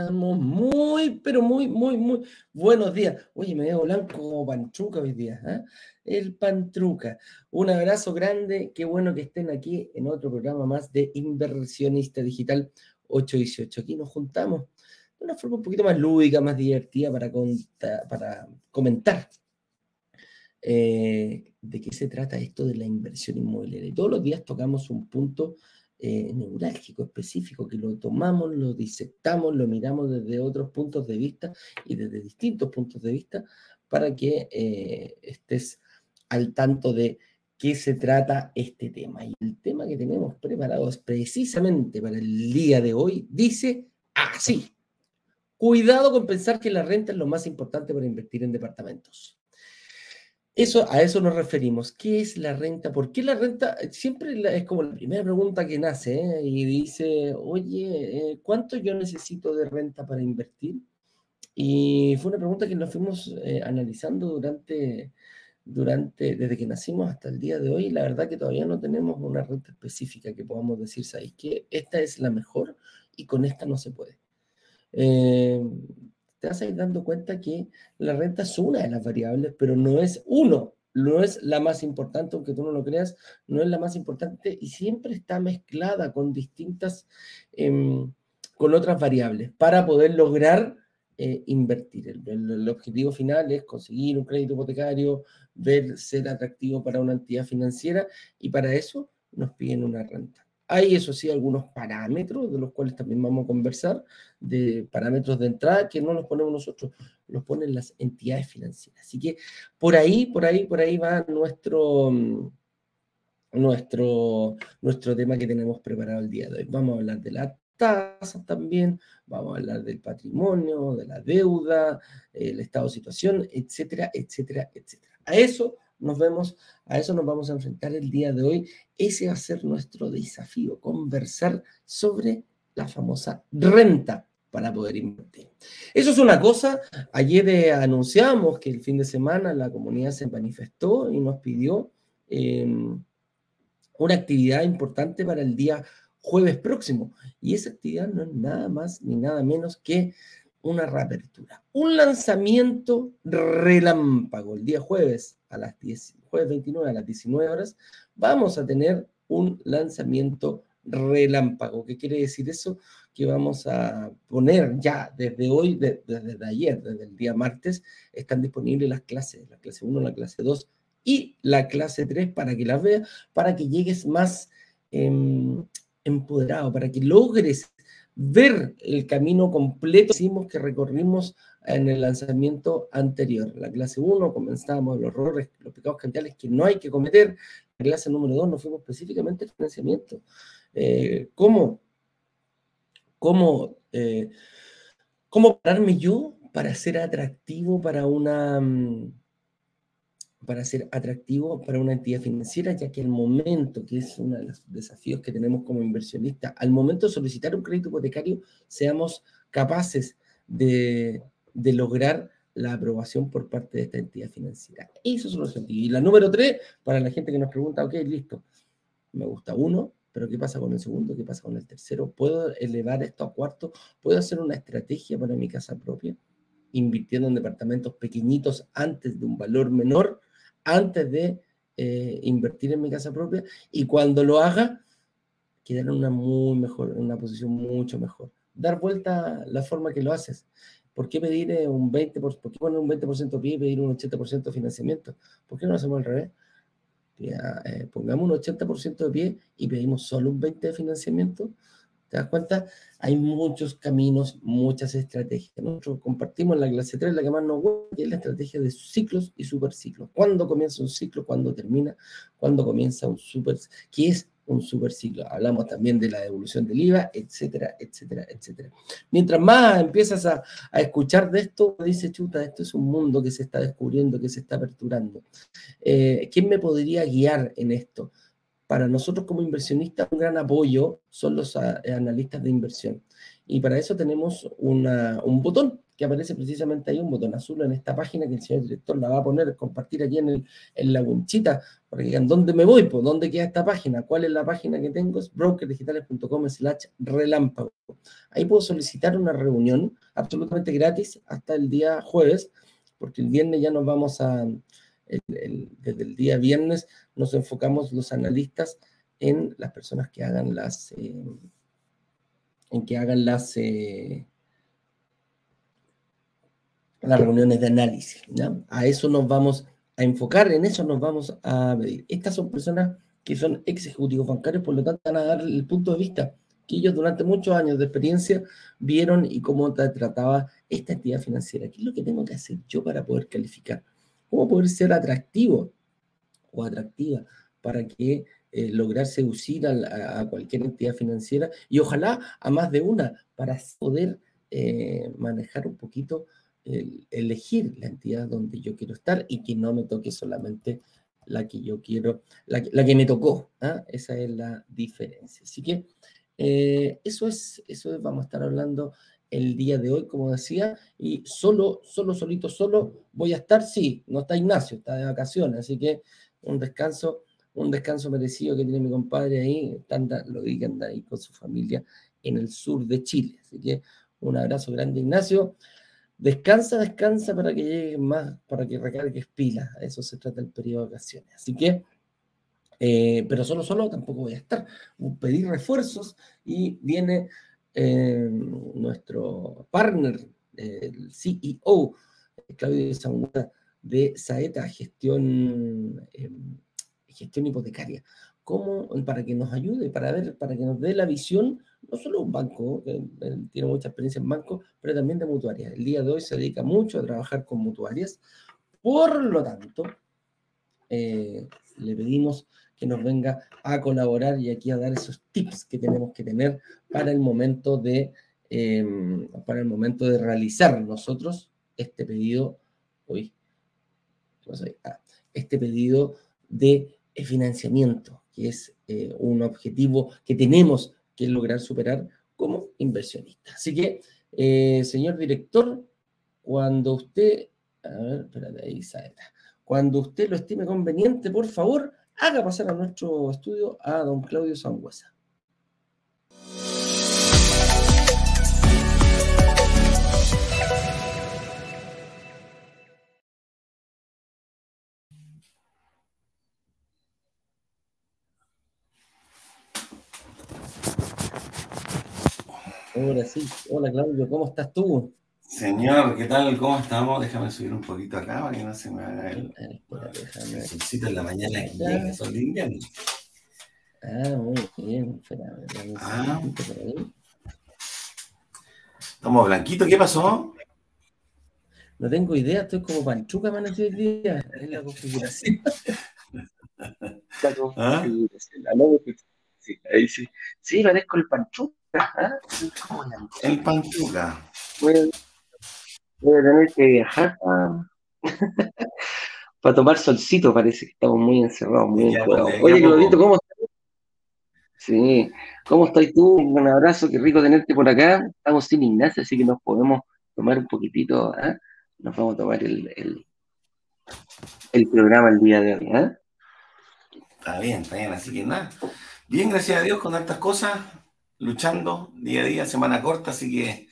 estamos? Muy, pero muy, muy, muy buenos días. Oye, me veo blanco como pantruca hoy día. ¿eh? El pantruca. Un abrazo grande. Qué bueno que estén aquí en otro programa más de Inversionista Digital 818. Aquí nos juntamos de una forma un poquito más lúdica, más divertida para, para comentar eh, de qué se trata esto de la inversión inmobiliaria. Y todos los días tocamos un punto eh, neurálgico específico, que lo tomamos, lo disectamos, lo miramos desde otros puntos de vista y desde distintos puntos de vista para que eh, estés al tanto de qué se trata este tema. Y el tema que tenemos preparado precisamente para el día de hoy dice así. Cuidado con pensar que la renta es lo más importante para invertir en departamentos. Eso, a eso nos referimos. ¿Qué es la renta? ¿Por qué la renta? Siempre es como la primera pregunta que nace ¿eh? y dice, oye, eh, ¿cuánto yo necesito de renta para invertir? Y fue una pregunta que nos fuimos eh, analizando durante, durante, desde que nacimos hasta el día de hoy. La verdad que todavía no tenemos una renta específica que podamos decir, ¿sabéis que esta es la mejor y con esta no se puede? Te vas a ir dando cuenta que la renta es una de las variables, pero no es uno, no es la más importante, aunque tú no lo creas, no es la más importante y siempre está mezclada con distintas, em, con otras variables para poder lograr eh, invertir. El, objetivo final es conseguir un crédito hipotecario, ver ser atractivo para una entidad financiera y para eso nos piden una renta. Hay, eso sí, algunos parámetros de los cuales también vamos a conversar, de parámetros de entrada que no los ponemos nosotros, los ponen las entidades financieras. Así que por ahí, por ahí, por ahí va nuestro, mm, nuestro, nuestro tema que tenemos preparado el día de hoy. Vamos a hablar de la tasa también, vamos a hablar del patrimonio, de la deuda, el estado de situación, etcétera, etcétera, etcétera. A eso nos vemos, a eso nos vamos a enfrentar el día de hoy. Ese va a ser nuestro desafío, conversar sobre la famosa renta para poder invertir. Eso es una cosa. Ayer eh, anunciamos que el fin de semana la comunidad se manifestó y nos pidió em, una actividad importante para el día jueves próximo. Y esa actividad no es nada más ni nada menos que una reapertura, un lanzamiento relámpago. El día jueves a las 10, jueves 29 a las 19 horas, vamos a tener un lanzamiento relámpago. ¿Qué quiere decir eso? Que vamos a poner ya desde hoy, desde ayer, desde el día martes, están disponibles las clases, la clase 1, la clase 2 y la clase 3 para que las veas, para que llegues más em, empoderado, para que logres ver el camino completo que recorrimos en el lanzamiento anterior. La clase 1 comenzamos los errores, los pecados capitales que no hay que cometer. La clase número 2 nos fuimos específicamente al financiamiento. Eh, ¿Cómo? ¿Cómo, eh, ¿Cómo pararme yo para ser atractivo para una mm, para ser atractivo para una entidad financiera, ya que el momento, que es uno de los desafíos que tenemos como inversionista, al momento de solicitar un crédito hipotecario, seamos capaces de, lograr la aprobación por parte de esta entidad financiera. Eso es un objetivo. Y la número tres, para la gente que nos pregunta, ok, listo, me gusta uno, pero ¿qué pasa con el segundo? ¿Qué pasa con el tercero? ¿Puedo elevar esto a cuarto? ¿Puedo hacer una estrategia para mi casa propia? Invirtiendo en departamentos pequeñitos antes de un valor menor antes de eh, invertir en mi casa propia y cuando lo haga, quedar en una muy mejor, en una posición mucho mejor. Dar vuelta la forma que lo haces. ¿Por qué pedir eh, un 20%, por, qué poner un 20% pie y pedir un 80% de financiamiento? ¿Por qué no lo hacemos al revés? Eh, pongamos un 80% de pie y pedimos solo un 20% de financiamiento ¿Te das cuenta? Hay muchos caminos, muchas estrategias. Nosotros compartimos la clase 3, la que más nos gusta, que es la estrategia de ciclos y superciclos. ¿Cuándo comienza un ciclo? ¿Cuándo termina? ¿Cuándo comienza un super? ¿Qué es un superciclo? Hablamos también de la devolución del IVA, etcétera, etcétera, etcétera. Mientras más empiezas a, escuchar de esto, dice chuta, esto es un mundo que se está descubriendo, que se está aperturando. Eh, ¿Quién me podría guiar en esto? para nosotros como inversionistas un gran apoyo son los ah, analistas de inversión. Y para eso tenemos un botón que aparece precisamente ahí un botón azul en esta página que el señor director la va a poner, compartir aquí en, el, en la winchita, para que digan dónde me voy, pues dónde queda esta página, cuál es la página que tengo, es brokerdigitales.com slash relámpago. Ahí puedo solicitar una reunión absolutamente gratis hasta el día jueves, porque el viernes ya nos vamos a, desde el día viernes nos enfocamos los analistas en las personas que hagan las, eh, en que hagan las, eh, las reuniones de análisis. A eso nos vamos a enfocar, en eso nos vamos a medir. Estas son personas que son ex ejecutivos bancarios, por lo tanto van a dar el punto de vista que ellos durante muchos años de experiencia vieron y cómo trataba esta entidad financiera. ¿Qué es lo que tengo que hacer yo para poder calificar? ¿Cómo poder ser atractivo o atractiva para que eh, lograr seducir a, cualquier entidad financiera y ojalá a más de una para poder eh, manejar un poquito, elegir la entidad donde yo quiero estar y que no me toque solamente la que yo quiero, la, que me tocó. ¿ah? Esa es la diferencia. Así que eh, eso, es, eso es, vamos a estar hablando el día de hoy, como decía, y solo, solo, solito, solo voy a estar, sí, no está Ignacio, está de vacaciones, así que un descanso un descanso merecido que tiene mi compadre ahí, tanta, lo que anda ahí con su familia en el sur de Chile. Así que un abrazo grande, Ignacio. Descansa, descansa para que llegue más, para que recargues pilas. Eso se trata el periodo de vacaciones. Así que, eh, pero solo, solo tampoco voy a estar. Pedir refuerzos y viene eh, nuestro partner, el CEO, Claudio Sanguda, de Saeta, gestión. Em, gestión hipotecaria, ¿cómo, para que nos ayude, para ver, para que nos dé la visión, no solo un banco, que tiene mucha experiencia en banco, pero también de mutuarias. El día de hoy se dedica mucho a trabajar con mutuarias, por lo tanto, eh, le pedimos que nos venga a colaborar y aquí a dar esos tips que tenemos que tener para el momento de, em, para el momento de realizar nosotros este pedido, hoy, ah, este pedido de financiamiento, que es eh, un objetivo que tenemos que lograr superar como inversionista. Así que, eh, señor director, cuando usted, a ver, espérate, ahí cuando usted lo estime conveniente, por favor, haga pasar a nuestro estudio a don Claudio Sangüesa. Ahora sí. Hola Claudio, ¿cómo estás tú? Señor, ¿qué tal? ¿Cómo estamos? Déjame subir un poquito acá para que no se me haga el, el solcito en la mañana que de invierno. Ah, muy bien. Espera, ah. Estamos blanquitos, ¿qué pasó? No tengo idea, estoy como panchuca amanecí hoy día. Es la configuración. ¿Ah? Sí, ahí sí. Sí, parezco el panchuca. El Panchuca. Voy a, tener que viajar para, tomar solcito, parece que estamos muy encerrados, muy Oye, Claudito, ¿cómo estás? Sí, ¿cómo estás tú? Un abrazo, qué rico tenerte por acá. Estamos sin Ignacio, así que nos podemos tomar un poquitito, ¿eh? nos vamos a tomar el, el, el programa el día de hoy. ¿eh? Está bien, está bien, así que nada. Bien, gracias a Dios con tantas cosas luchando día a día, semana corta, así que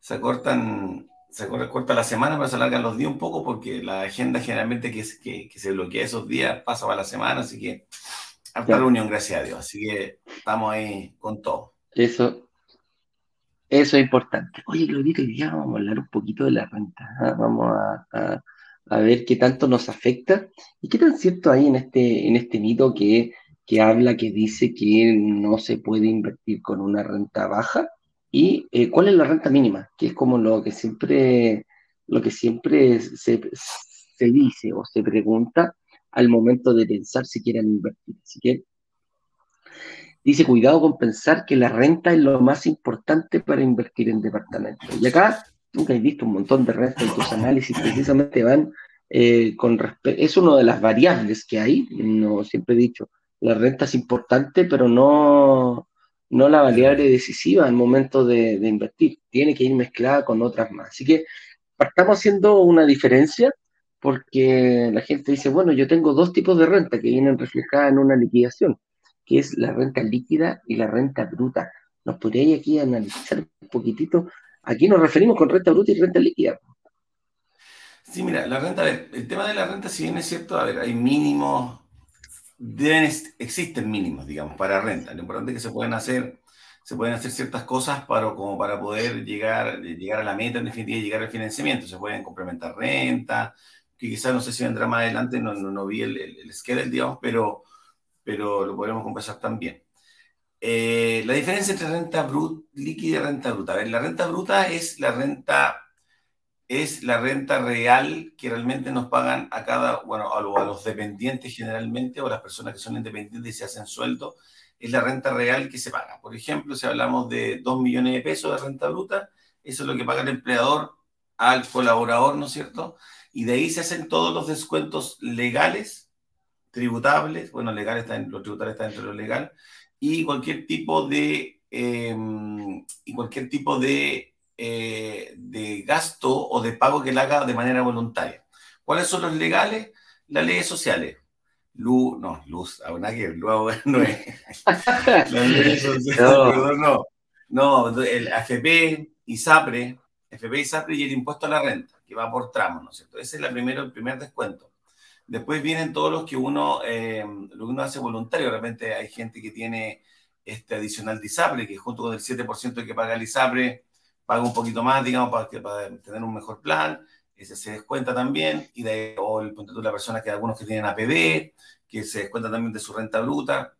se cortan, se corta la semana, pero se alargan los días un poco porque la agenda generalmente que, que, que se bloquea esos días pasa para la semana, así que harta reunión, gracias a Dios. Así que estamos ahí con todo. Eso, eso es importante. Oye, Claudito, hoy día vamos a hablar un poquito de la renta. ¿ah? Vamos a, a, ver qué tanto nos afecta y qué tan cierto hay en este, en este mito que que habla, que dice que no se puede invertir con una renta baja. ¿Y eh, cuál es la renta mínima? Que es como lo que siempre, lo que siempre se, se dice o se pregunta al momento de pensar si quieren invertir. Así que dice, cuidado con pensar que la renta es lo más importante para invertir en departamentos. Y acá, nunca he visto un montón de renta en tus análisis, precisamente van eh, con respecto, es una de las variables que hay, no siempre he dicho, la renta es importante, pero no, no la variable decisiva en momento de, de invertir. Tiene que ir mezclada con otras más. Así que partamos haciendo una diferencia porque la gente dice, bueno, yo tengo dos tipos de renta que vienen reflejadas en una liquidación, que es la renta líquida y la renta bruta. ¿Nos podríais aquí analizar un poquitito? Aquí nos referimos con renta bruta y renta líquida. Sí, mira, la renta, el tema de la renta, si bien es cierto, a ver, hay mínimos, deben, existen mínimos, digamos, para renta. Lo importante es que se pueden hacer, se pueden hacer ciertas cosas para, como para poder llegar, llegar a la meta, en definitiva, llegar al financiamiento. Se pueden complementar renta, que quizás no sé si vendrá más adelante, no, no, vi el, el, schedule, digamos, pero, pero lo podremos conversar también. Eh, la diferencia entre renta bruta, líquida y renta bruta. A ver, la renta bruta es la renta es la renta real que realmente nos pagan a cada, bueno, a, los dependientes generalmente o las personas que son independientes y se hacen sueldo, es la renta real que se paga. Por ejemplo, si hablamos de 2 millones de pesos de renta bruta, eso es lo que paga el empleador al colaborador, ¿no es cierto? y de ahí se hacen todos los descuentos legales, tributables, bueno, legales están, los tributales están dentro de lo legal, y cualquier tipo de, em, y cualquier tipo de, eh, de gasto o de pago que él haga de manera voluntaria. ¿Cuáles son los legales? Las leyes sociales. Luz, no, luz, aún aquí, luego no es. Las leyes sociales, no. no. No, el AFP, ISAPRE, FP, ISAPRE y el impuesto a la renta que va por tramo, ¿no es cierto? Ese es la primero, el primer descuento. Después vienen todos los que uno, eh, lo que uno hace voluntario. Realmente hay gente que tiene este adicional de ISAPRE, que junto con el 7% que paga el ISAPRE, paga un poquito más, digamos, para, que, para tener un mejor plan. Ese se descuenta también. Y de o el punto de la persona que algunos que tienen APB, que se descuenta también de su renta bruta,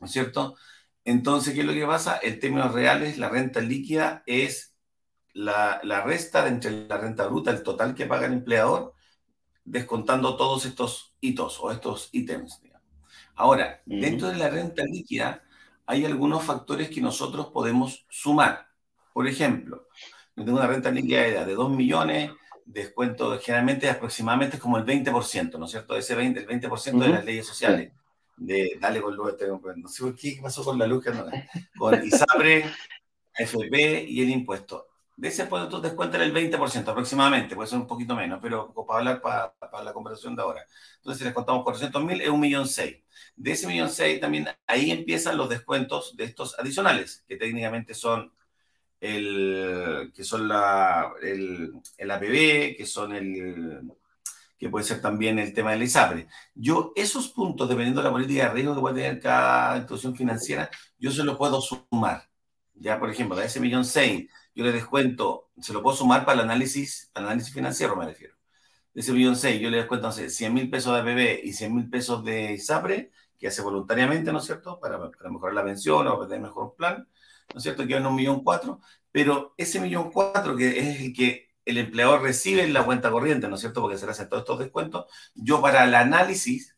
¿no es cierto? Entonces, ¿qué es lo que pasa? En términos reales, la renta líquida es la, resta entre la renta bruta, el total que paga el empleador, descontando todos estos hitos o estos ítems. Ahora, dentro de la renta líquida hay algunos factores que nosotros podemos sumar. Por ejemplo, yo tengo una renta líquida de 2 millones, descuento generalmente aproximadamente es como el 20%, ¿no es cierto? Ese 20, el 20% de las leyes sociales. De, dale con luz, no sé por qué, pasó con la luz, con ISAPRE, FP y el impuesto de ese tú descuentan el 20% aproximadamente, puede ser un poquito menos, pero para hablar para, para la conversación de ahora. Entonces, si les contamos 400 mil, es un millón seis. De ese millón seis, también ahí empiezan los descuentos de estos adicionales, que técnicamente son el, que son la, el, el APB, que son el, que puede ser también el tema del ISAPRE. Yo, esos puntos, dependiendo de la política de riesgo que puede tener cada institución financiera, yo se los puedo sumar. Ya, por ejemplo, de ese millón seis, yo le descuento, se lo puedo sumar para el análisis, para el análisis financiero, me refiero. De ese millón seis, yo le descuento, sé, 100 mil pesos de APB y 100 mil pesos de ISAPRE, que hace voluntariamente, ¿no es cierto?, para, para mejorar la pensión o para tener mejor plan, ¿no es cierto?, que en un millón cuatro, pero ese millón cuatro, que es el que el empleador recibe en la cuenta corriente, ¿no es cierto?, porque se le hacen todos estos descuentos, yo para el análisis,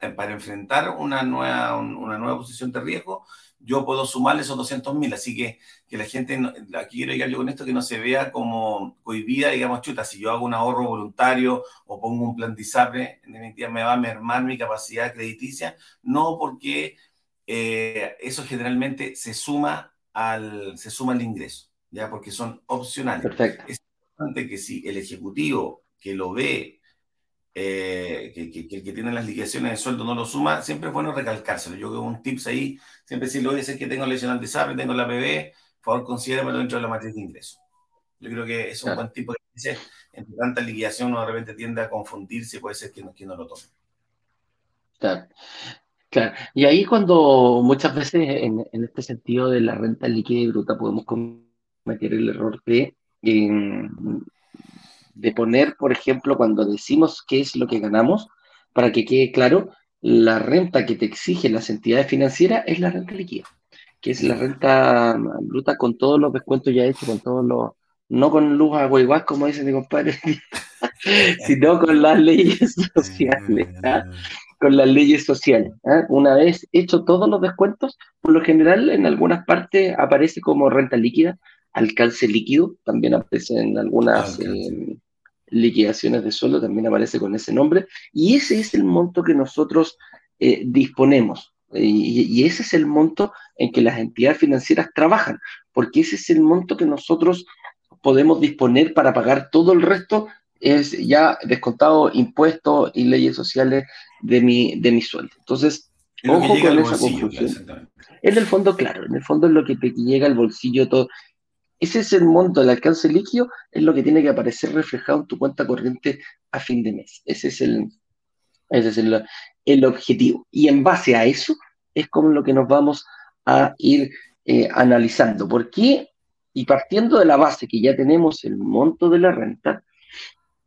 eh, para enfrentar una nueva, una nueva posición de riesgo, yo puedo sumarle esos 200 mil. Así que que la gente, aquí quiero llegar yo con esto, que no se vea como cohibida, digamos, chuta, si yo hago un ahorro voluntario o pongo un plan de ISAPRE, en definitiva me va a mermar mi capacidad crediticia. No porque eh, eso generalmente se suma, al, se suma al ingreso, ¿ya? Porque son opcionales. Perfecto. Es importante que si el ejecutivo que lo ve eh, que, que, que, tiene las liquidaciones de sueldo no lo suma, siempre es bueno recalcárselo. Yo veo un tips ahí, siempre decirle, oye, sé que tengo lesional de SAP, tengo la PB, por favor, considéramelo dentro de la matriz de ingreso. Yo creo que es un buen tipo que dice, entre tanta liquidación uno de repente tiende a confundirse, puede ser que no, que no lo tome. Claro. Claro, y ahí cuando muchas veces en, en, este sentido de la renta líquida y bruta podemos cometer el error de eh, de poner, por ejemplo, cuando decimos qué es lo que ganamos, para que quede claro, la renta que te exigen las entidades financieras es la renta líquida, que es la renta bruta con todos los descuentos ya hechos, con todos los, no con luz agua igual, como dice mi compadre, sino con las leyes sociales. Con las leyes sociales. ¿ah? Una vez hecho todos los descuentos, por lo general en algunas partes aparece como renta líquida, alcance líquido, también aparece en algunas liquidaciones de sueldo, también aparece con ese nombre, y ese es el monto que nosotros eh, disponemos Y, ese es el monto en que las entidades financieras trabajan, porque ese es el monto que nosotros podemos disponer para pagar todo el resto, es ya descontado impuestos y leyes sociales de mi, de mi sueldo. Entonces, ojo con esa conclusión. En el fondo, claro, en el fondo es lo que te llega al bolsillo todo. Ese es el monto, el alcance líquido, es lo que tiene que aparecer reflejado en tu cuenta corriente a fin de mes. Ese es el, ese es el, el objetivo. Y en base a eso es como lo que nos vamos a ir eh, analizando. ¿Por qué? Y partiendo de la base que ya tenemos el monto de la renta,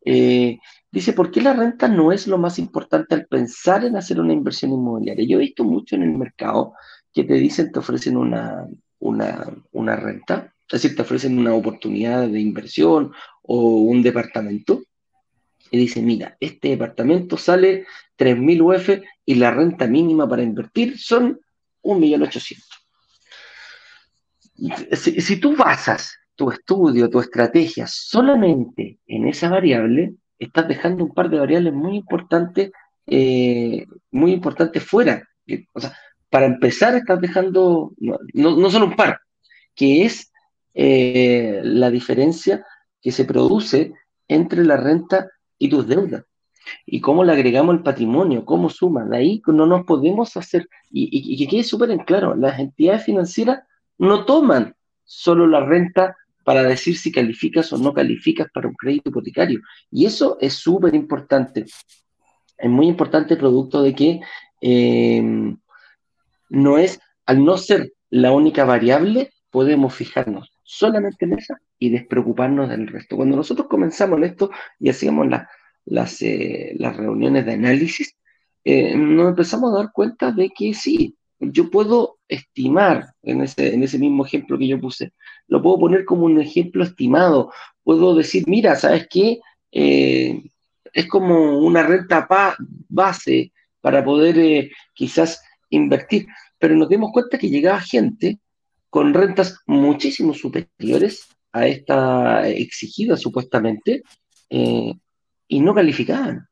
eh, dice, ¿por qué la renta no es lo más importante al pensar en hacer una inversión inmobiliaria? Yo he visto mucho en el mercado que te dicen, te ofrecen una, una, una renta, es decir, te ofrecen una oportunidad de inversión o un departamento, y dice, mira, este departamento sale 3.000 UF y la renta mínima para invertir son 1.800.000. Si, si tú basas tu estudio, tu estrategia solamente en esa variable, estás dejando un par de variables muy importantes, eh, muy importantes fuera. O sea, para empezar, estás dejando, no, no solo un par, que es eh, la diferencia que se produce entre la renta y tus deudas. Y cómo le agregamos el patrimonio, cómo suma. De ahí no nos podemos hacer, y, que quede súper en claro, las entidades financieras no toman solo la renta para decir si calificas o no calificas para un crédito hipotecario. Y eso es súper importante. Es muy importante producto de que eh, no es, al no ser la única variable, podemos fijarnos solamente en esa y despreocuparnos del resto. Cuando nosotros comenzamos en esto y hacíamos las, eh, las reuniones de análisis, eh, nos empezamos a dar cuenta de que sí, yo puedo estimar, en ese, en ese mismo ejemplo que yo puse, lo puedo poner como un ejemplo estimado, puedo decir, mira, ¿sabes qué? Eh, es como una renta base para poder quizás invertir, pero nos dimos cuenta que llegaba gente con rentas muchísimo superiores a esta exigida supuestamente eh, y no calificaban.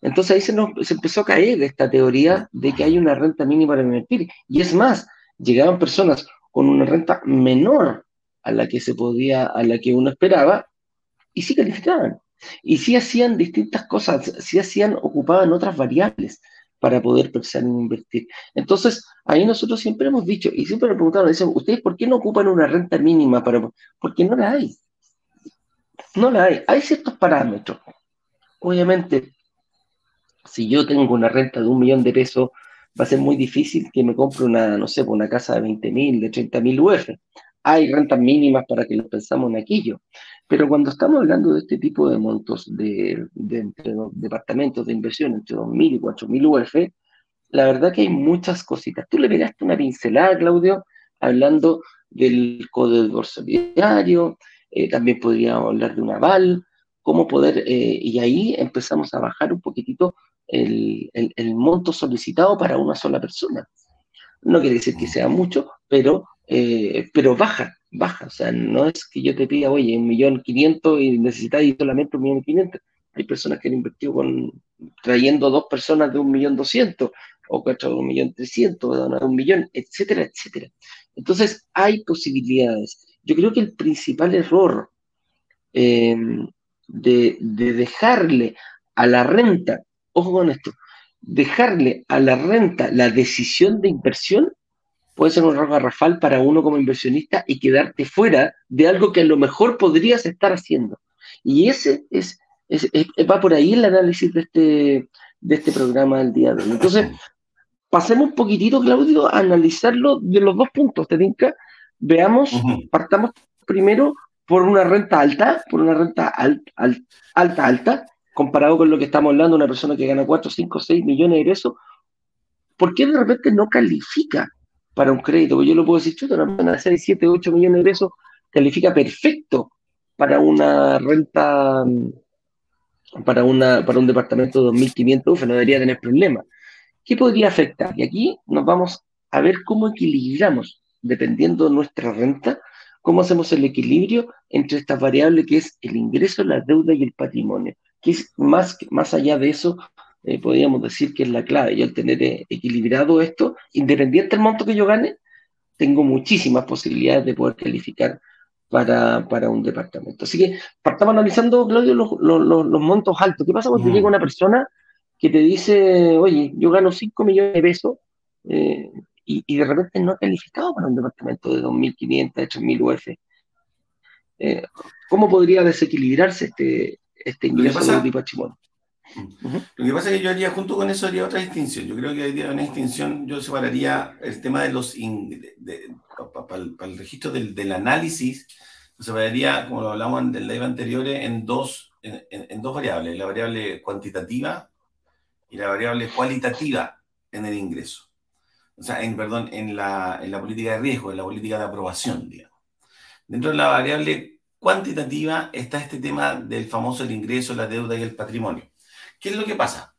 Entonces ahí se, nos, se empezó a caer esta teoría de que hay una renta mínima para invertir. Y es más, llegaban personas con una renta menor a la que se podía, a la que uno esperaba, y sí calificaban. Y sí hacían distintas cosas, sí hacían, ocupaban otras variables para poder pensar en invertir. Entonces, ahí nosotros siempre hemos dicho, y siempre nos preguntaron, dicen, ¿ustedes por qué no ocupan una renta mínima? Para... Porque no la hay. No la hay. Hay ciertos parámetros. Obviamente, si yo tengo una renta de un millón de pesos, va a ser muy difícil que me compre una, no sé, una casa de 20 mil, de 30 mil UF. Hay rentas mínimas para que lo pensamos en aquello. Pero cuando estamos hablando de este tipo de montos de, departamentos de inversión entre 2.000 y 4.000 UF, la verdad que hay muchas cositas. Tú le pegaste una pincelada, Claudio, hablando del código solidario, eh, también podríamos hablar de un aval, cómo poder, eh, y ahí empezamos a bajar un poquitito el, monto solicitado para una sola persona. No quiere decir que sea mucho, pero, eh, pero baja, baja. O sea, no es que yo te pida, oye, un millón quinientos y necesitáis solamente un millón quinientos. Hay personas que han invertido con, trayendo dos personas de un millón doscientos, o cuatro de un millón trescientos, de un millón, etcétera, etcétera. Entonces, hay posibilidades. Yo creo que el principal error eh, de, de dejarle a la renta, ojo con esto, dejarle a la renta la decisión de inversión puede ser un error garrafal para uno como inversionista y quedarte fuera de algo que a lo mejor podrías estar haciendo. Y ese es, va por ahí el análisis de este, de este programa del día de hoy. Entonces, pasemos un poquitito, Claudio, a analizarlo de los dos puntos, ¿te tinca? Veamos, partamos primero por una renta alta, por una renta alta, alta, alta, comparado con lo que estamos hablando, una persona que gana 4, 5, 6 millones de pesos, ¿por qué de repente no califica para un crédito, porque yo lo puedo decir, chuta, una persona de 6, 7, 8 millones de pesos califica perfecto para una renta, mm, para, una, para un departamento de 2.500 UF, no debería tener problema. ¿Qué podría afectar? Y aquí nos vamos a ver cómo equilibramos, dependiendo de nuestra renta, cómo hacemos el equilibrio entre estas variables que es el ingreso, la deuda y el patrimonio, que es más, más allá de eso, eh, podríamos decir que es la clave. Yo al tener eh, equilibrado esto, independiente del monto que yo gane, tengo muchísimas posibilidades de poder calificar para, para un departamento. Así que partamos analizando, Claudio, los, los, los montos altos. ¿Qué pasa cuando llega una persona que te dice, oye, yo gano 5 millones de pesos eh, y, y, de repente no he calificado para un departamento de 2.500, 3.000 UF? ¿Cómo podría desequilibrarse este, este ingreso de tipo Chimón? Lo que pasa es que yo haría, junto con eso, haría otra distinción. Yo creo que hay una distinción, yo separaría el tema de los, para el, registro del, del, análisis, lo separaría, como lo hablamos en el live anterior, en dos, en, en, dos variables, la variable cuantitativa y la variable cualitativa en el ingreso. O sea, en, perdón, en la, en la política de riesgo, en la política de aprobación, digamos. Dentro de la variable cuantitativa está este tema del famoso el ingreso, la deuda y el patrimonio. ¿Qué es lo que pasa?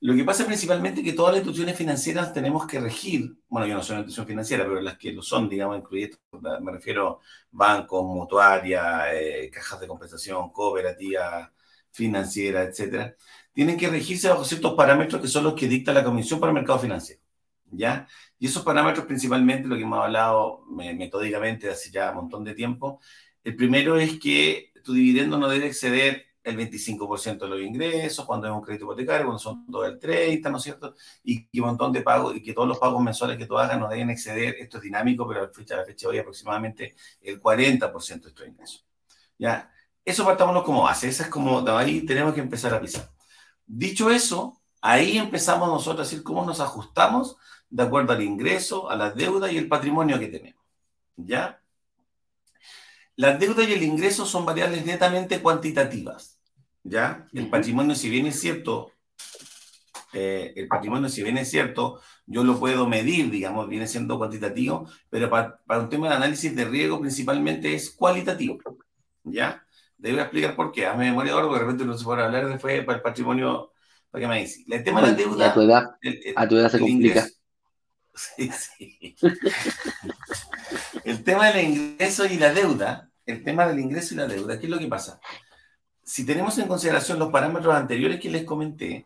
Lo que pasa principalmente es que todas las instituciones financieras tenemos que regir, bueno, yo no soy una institución financiera, pero las que lo son, digamos, incluidas, me refiero bancos, mutuarias, eh, cajas de compensación, cooperativas financieras, etcétera, tienen que regirse bajo ciertos parámetros que son los que dicta la Comisión para el Mercado Financiero. ¿Ya? Y esos parámetros principalmente, lo que hemos hablado metódicamente hace ya un montón de tiempo, el primero es que tu dividendo no debe exceder el 25% de los ingresos, cuando es un crédito hipotecario, cuando son todo el 30%, ¿no es cierto? Y que un montón de pagos, y que todos los pagos mensuales que tú hagas no deben exceder, esto es dinámico, pero a a la fecha de hoy aproximadamente el 40% de estos ingresos. ¿Ya? Eso partámonos como base, esa es como, ahí tenemos que empezar a pisar. Dicho eso, ahí empezamos nosotros a decir cómo nos ajustamos de acuerdo al ingreso, a la deuda y el patrimonio que tenemos. ¿Ya? Las deudas y el ingreso son variables netamente cuantitativas. ¿Ya? El patrimonio, si bien es cierto, eh, el patrimonio, si bien es cierto, yo lo puedo medir, digamos, viene siendo cuantitativo, pero para, un tema de análisis de riesgo principalmente es cualitativo, ¿ya? Debo explicar por qué. Hazme memoria ahora, porque de repente no se puede hablar después para el patrimonio, para qué me dice. El tema de la deuda... A tu edad, a tu edad se complica. Sí, sí. el tema del ingreso y la deuda, el tema del ingreso y la deuda, ¿qué es lo que pasa? Si tenemos en consideración los parámetros anteriores que les comenté,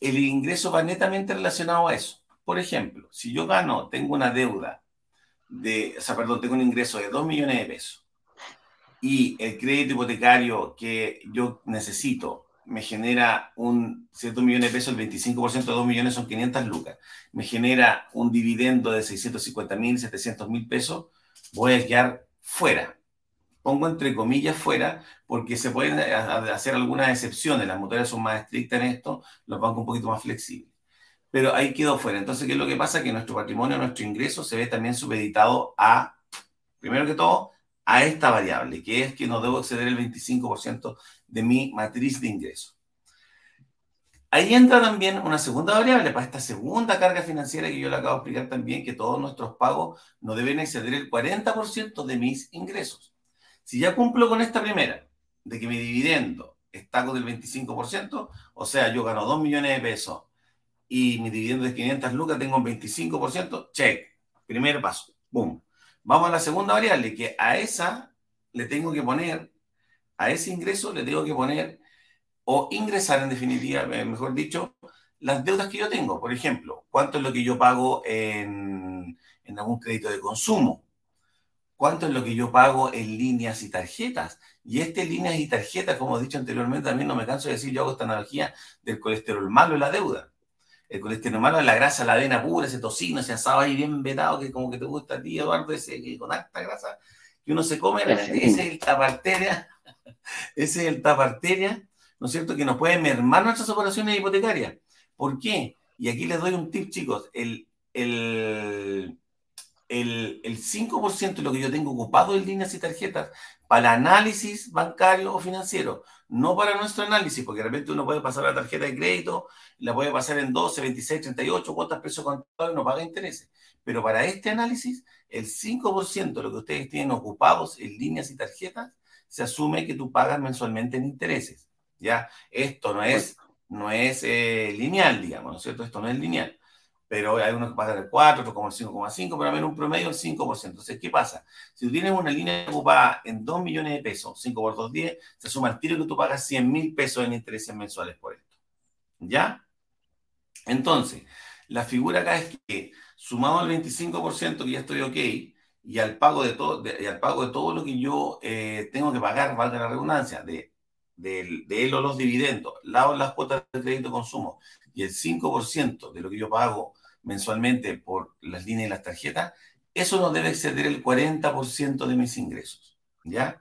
el ingreso va netamente relacionado a eso. Por ejemplo, si yo gano, tengo una deuda de, o sea, perdón, tengo un ingreso de 2 millones de pesos y el crédito hipotecario que yo necesito me genera un cierto millón de pesos, el 25% de 2 millones son 500 lucas, me genera un dividendo de 650 mil, 700 mil pesos, voy a quedar fuera pongo entre comillas fuera, porque se pueden hacer algunas excepciones. Las mutuarias son más estrictas en esto, los bancos un poquito más flexibles. Pero ahí quedó fuera. Entonces, ¿qué es lo que pasa? Que nuestro patrimonio, nuestro ingreso se ve también supeditado a, primero que todo, a esta variable, que es que no debo exceder el 25% de mi matriz de ingreso. Ahí entra también una segunda variable para esta segunda carga financiera que yo le acabo de explicar también, que todos nuestros pagos no deben exceder el 40% de mis ingresos. Si ya cumplo con esta primera, de que mi dividendo está con el 25%, o sea, yo gano 2 millones de pesos y mi dividendo es 500 lucas, tengo un 25%, check. Primer paso, boom. Vamos a la segunda variable, que a esa le tengo que poner, a ese ingreso le tengo que poner, o ingresar en definitiva, eh, mejor dicho, las deudas que yo tengo. Por ejemplo, cuánto es lo que yo pago en, en algún crédito de consumo cuánto es lo que yo pago en líneas y tarjetas. Y este líneas y tarjetas, como he dicho anteriormente, también no me canso de decir, yo hago esta analogía del colesterol malo y la deuda. El colesterol malo es la grasa, la avena pura, ese tocino, ese asado ahí bien vetado, que como que te gusta a ti, Eduardo, ese con alta grasa que uno se come, ese es el taparteria, ese es el taparteria, ¿no es cierto?, que nos puede mermar nuestras operaciones hipotecarias. ¿Por qué? Y aquí les doy un tip, chicos, el, el, el, el 5% de lo que yo tengo ocupado en líneas y tarjetas para análisis bancario o financiero, no para nuestro análisis, porque de repente uno puede pasar la tarjeta de crédito, la puede pasar en 12, 26, 38 cuotas contado y no paga intereses. Pero para este análisis, el 5% de lo que ustedes tienen ocupados en líneas y tarjetas, se asume que tú pagas mensualmente en intereses. ¿ya? Esto no es, no es eh, lineal, digamos, ¿no es cierto? Esto no es lineal pero hay unos que pagan el 4, otros como el 5,5, pero a menos un promedio el 5%. Entonces, ¿qué pasa? Si tú tienes una línea ocupada en 2 millones de pesos, 5 por 2, 10, se suma el tiro que tú pagas 100 mil pesos en intereses mensuales por esto. ¿Ya? Entonces, la figura acá es que sumado al 25% que ya estoy ok y al pago de todo, y al pago de todo lo que yo eh, tengo que pagar, valga la redundancia, de, de, de él o los dividendos, las cuotas de crédito consumo y el 5% de lo que yo pago mensualmente por las líneas y las tarjetas, eso no debe exceder el 40% de mis ingresos. ¿Ya?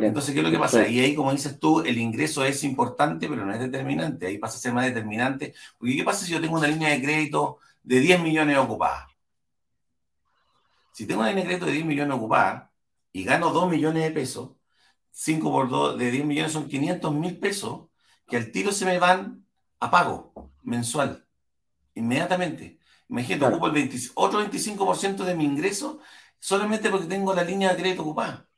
Entonces, ¿qué es lo que pasa? Y ahí, como dices tú, el ingreso es importante, pero no es determinante. Ahí pasa a ser más determinante. Porque, ¿qué pasa si yo tengo una línea de crédito de 10 millones ocupada? Si tengo una línea de crédito de 10 millones ocupada y gano 2 millones de pesos, 5 por 2 de 10 millones son 500 mil pesos, que al tiro se me van a pago mensual, inmediatamente. Imagínate, ocupo el otro 25% de mi ingreso solamente porque tengo la línea de crédito ocupada.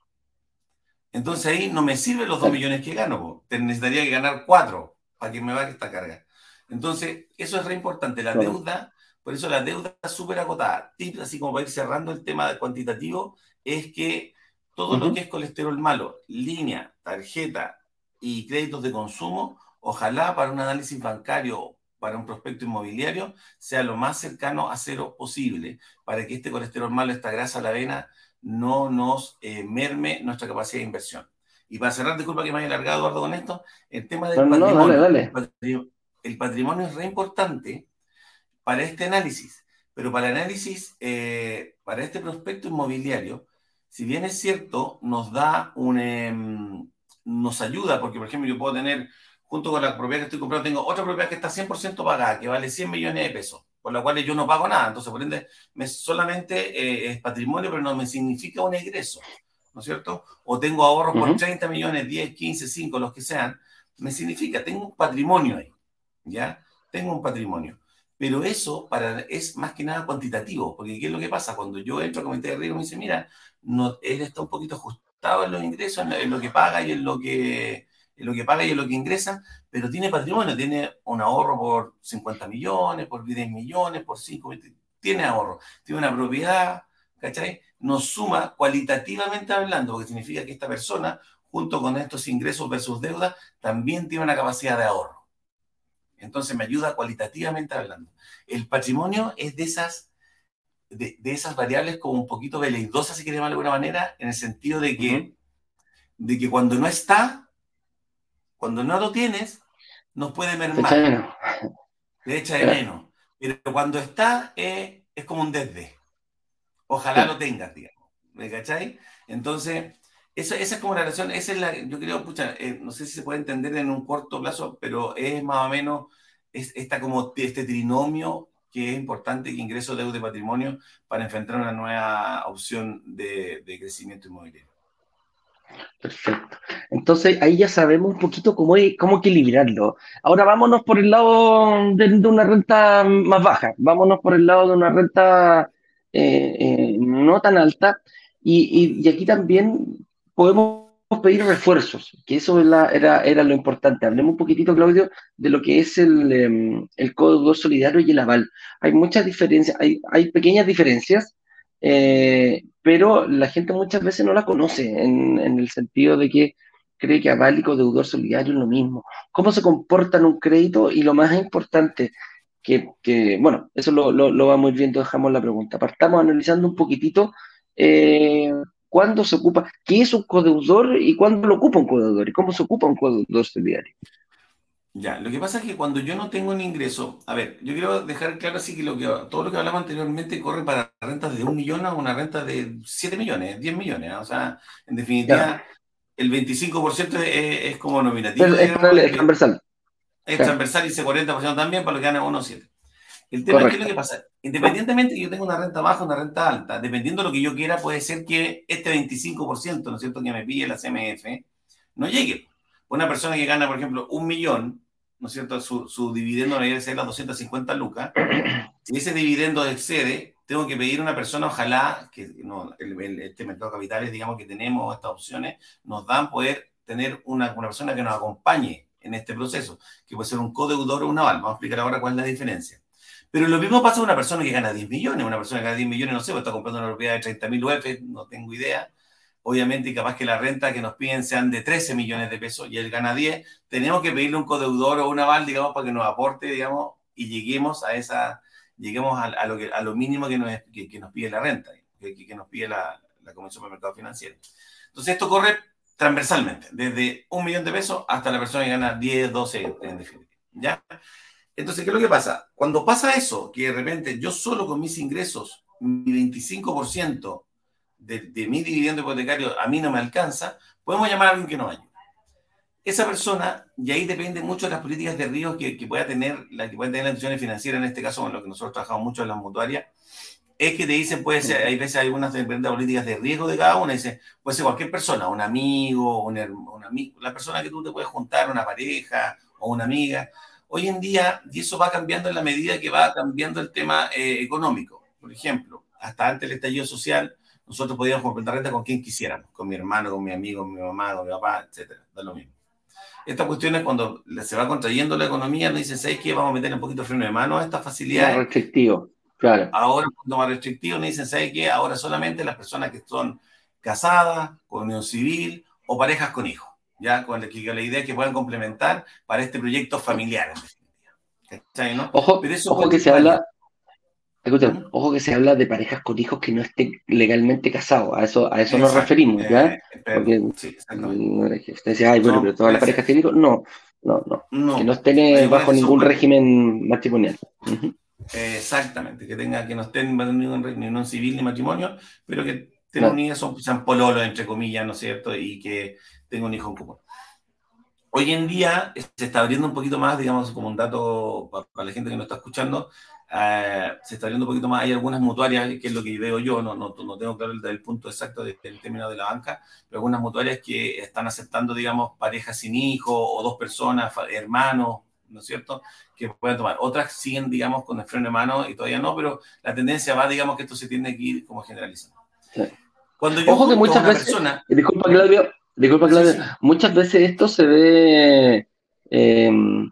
Entonces ahí no me sirven los 2 millones que gano, necesitaría que ganar 4 para que me vaya esta carga. Entonces, eso es re importante. La deuda, por eso la deuda súper acotada. Tip, así como para ir cerrando el tema cuantitativo, es que todo lo que es colesterol malo, línea, tarjeta y créditos de consumo, ojalá para un análisis bancario, para un prospecto inmobiliario, sea lo más cercano a cero posible, para que este colesterol malo, esta grasa a la vena, no nos eh, merme nuestra capacidad de inversión. Y para cerrar, disculpa que me haya alargado, Eduardo, con esto, el tema del patrimonio. El, patrimonio, es re importante para este análisis, pero para el análisis, eh, para este prospecto inmobiliario, si bien es cierto, nos da un, em, nos ayuda, porque por ejemplo yo puedo tener, junto con la propiedad que estoy comprando, tengo otra propiedad que está 100% pagada, que vale 100 millones de pesos por la cual yo no pago nada. Entonces, por ende, me, solamente eh, es patrimonio, pero no me significa un egreso, ¿no es cierto? O tengo ahorros por 30 millones, 10, 15, 5, los que sean, me significa, tengo un patrimonio ahí, ¿ya? Tengo un patrimonio. Pero eso para, es más que nada cuantitativo, porque ¿qué es lo que pasa? Cuando yo entro a comité de riesgo, me dice, mira, no, él está un poquito ajustado en los ingresos, en lo que paga y en lo que lo que paga y en lo que ingresa, pero tiene patrimonio, tiene un ahorro por 50 millones, por 10 millones, por 5, tiene ahorro, tiene una propiedad, ¿cachai? Nos suma cualitativamente hablando, porque significa que esta persona, junto con estos ingresos versus deuda, también tiene una capacidad de ahorro. Entonces me ayuda cualitativamente hablando. El patrimonio es de esas, de, esas variables como un poquito veleidosas, si queremos de alguna manera, en el sentido de que, de que cuando no está, cuando no lo tienes, nos puede mermar. De echa de menos. Pero cuando está, eh, es como un desde. Ojalá lo tengas, digamos. ¿Me cacháis? Entonces, esa, esa, es como la relación, esa es la, yo creo, pucha, eh, no sé si se puede entender en un corto plazo, pero es más o menos es, esta como este trinomio que es importante que ingreso deuda de patrimonio para enfrentar una nueva opción de, de crecimiento inmobiliario. Perfecto. Entonces ahí ya sabemos un poquito cómo, cómo equilibrarlo. Ahora vámonos por el lado de, una renta más baja, vámonos por el lado de una renta eh, eh, no tan alta y, aquí también podemos pedir refuerzos, que eso era, era, lo importante. Hablemos un poquitito, Claudio, de lo que es el, em, el código solidario y el aval. Hay muchas diferencias, hay, hay pequeñas diferencias, eh, pero la gente muchas veces no la conoce en, el sentido de que cree que aválico, deudor solidario es lo mismo. ¿Cómo se comporta en un crédito? Y lo más importante, que, bueno, eso lo, lo, vamos viendo, dejamos la pregunta. Partamos analizando un poquitito eh, cuándo se ocupa, qué es un codeudor y cuándo lo ocupa un codeudor y cómo se ocupa un codeudor solidario. Ya, lo que pasa es que cuando yo no tengo un ingreso, a ver, yo quiero dejar claro así que, lo que todo lo que hablamos anteriormente corre para rentas de un millón a una renta de 7 millones, 10 millones. ¿ah? O sea, en definitiva, el 25% es, es, como nominativo. es, transversal. Es transversal y ese 40% también para lo que gana uno 7. El tema es que lo que pasa, independientemente que yo tenga una renta baja o una renta alta, dependiendo de lo que yo quiera, puede ser que este 25%, ¿no es cierto?, que me pide la CMF, no llegue. Una persona que gana, por ejemplo, un millón, ¿no es cierto? Su, dividendo debería ser las 250 lucas. Si ese dividendo excede, tengo que pedir a una persona, ojalá, que no, este mercado de capitales, digamos que tenemos estas opciones, nos dan poder tener una, una persona que nos acompañe en este proceso, que puede ser un codeudor o un aval. Vamos a explicar ahora cuál es la diferencia. Pero lo mismo pasa con una persona que gana 10 millones. Una persona que gana 10 millones, no sé, pues está comprando una propiedad de 30 mil UF, no tengo idea obviamente capaz que la renta que nos piden sean de 13 millones de pesos y él gana 10, tenemos que pedirle un codeudor o un aval, digamos, para que nos aporte, digamos, y lleguemos a esa, lleguemos a, lo, que, a lo mínimo que nos, que, nos pide la renta, que, nos pide la, la Comisión de Mercado Financiero. Entonces esto corre transversalmente, desde un millón de pesos hasta la persona que gana 10, 12 en definitiva. ¿ya? Entonces, ¿qué es lo que pasa? Cuando pasa eso, que de repente yo solo con mis ingresos, mi 25% de, de mi dividendo hipotecario a mí no me alcanza, podemos llamar a alguien que nos ayude. Esa persona, y ahí depende mucho de las políticas de riesgo que, que pueda tener la que pueden tener las instituciones financieras, en este caso con lo que nosotros trabajamos mucho en las mutuarias, es que te dicen, puede ser, hay veces hay algunas políticas de riesgo de cada una, dice, puede ser cualquier persona, un amigo, un, un amigo, la persona que tú te puedes juntar, una pareja o una amiga. Hoy en día, y eso va cambiando en la medida que va cambiando el tema eh, económico. Por ejemplo, hasta antes del estallido social, nosotros podíamos completar renta con quien quisiéramos, con mi hermano, con mi amigo, con mi mamá, con mi papá, etcétera, da lo mismo. Esta cuestión es cuando se va contrayendo la economía, nos dicen, ¿sabes qué? Vamos a meter un poquito de freno de mano a esta facilidad. restrictivo. Claro. Ahora, cuando más restrictivo, me dicen, ¿sabe qué? Ahora solamente las personas que son casadas, con unión civil o parejas con hijos, ¿ya? Con la, la idea es que puedan complementar para este proyecto familiar, en definitiva. ¿no? Ojo, ojo que se habla... Ojo que se habla de parejas con hijos que no estén legalmente casados, a eso, a eso nos referimos, ¿ya? Eh, Porque sí, usted decía, ay, bueno, pero todas las parejas tienen hijos, no, no, no, que no estén bajo ningún régimen matrimonial. Exactamente, que tenga, que no estén ni un civil ni matrimonio, pero que tengan un hijo, son, sean pololos, entre comillas, ¿no es cierto? Y que tenga un hijo en común. Hoy en día se está abriendo un poquito más, digamos, como un dato para, la gente que nos está escuchando, eh, se está abriendo un poquito más. Hay algunas mutuarias, que es lo que veo yo, no, no, no tengo claro el, punto exacto del término de la banca, pero algunas mutuarias que están aceptando, digamos, parejas sin hijos o dos personas, hermanos, ¿no es cierto? Que pueden tomar. Otras siguen, digamos, con el freno de mano y todavía no, pero la tendencia va, digamos, que esto se tiene que ir como generalizando. Cuando yo Ojo que muchas veces, persona, disculpa Claudio, disculpa Claudio, muchas veces esto se ve, em,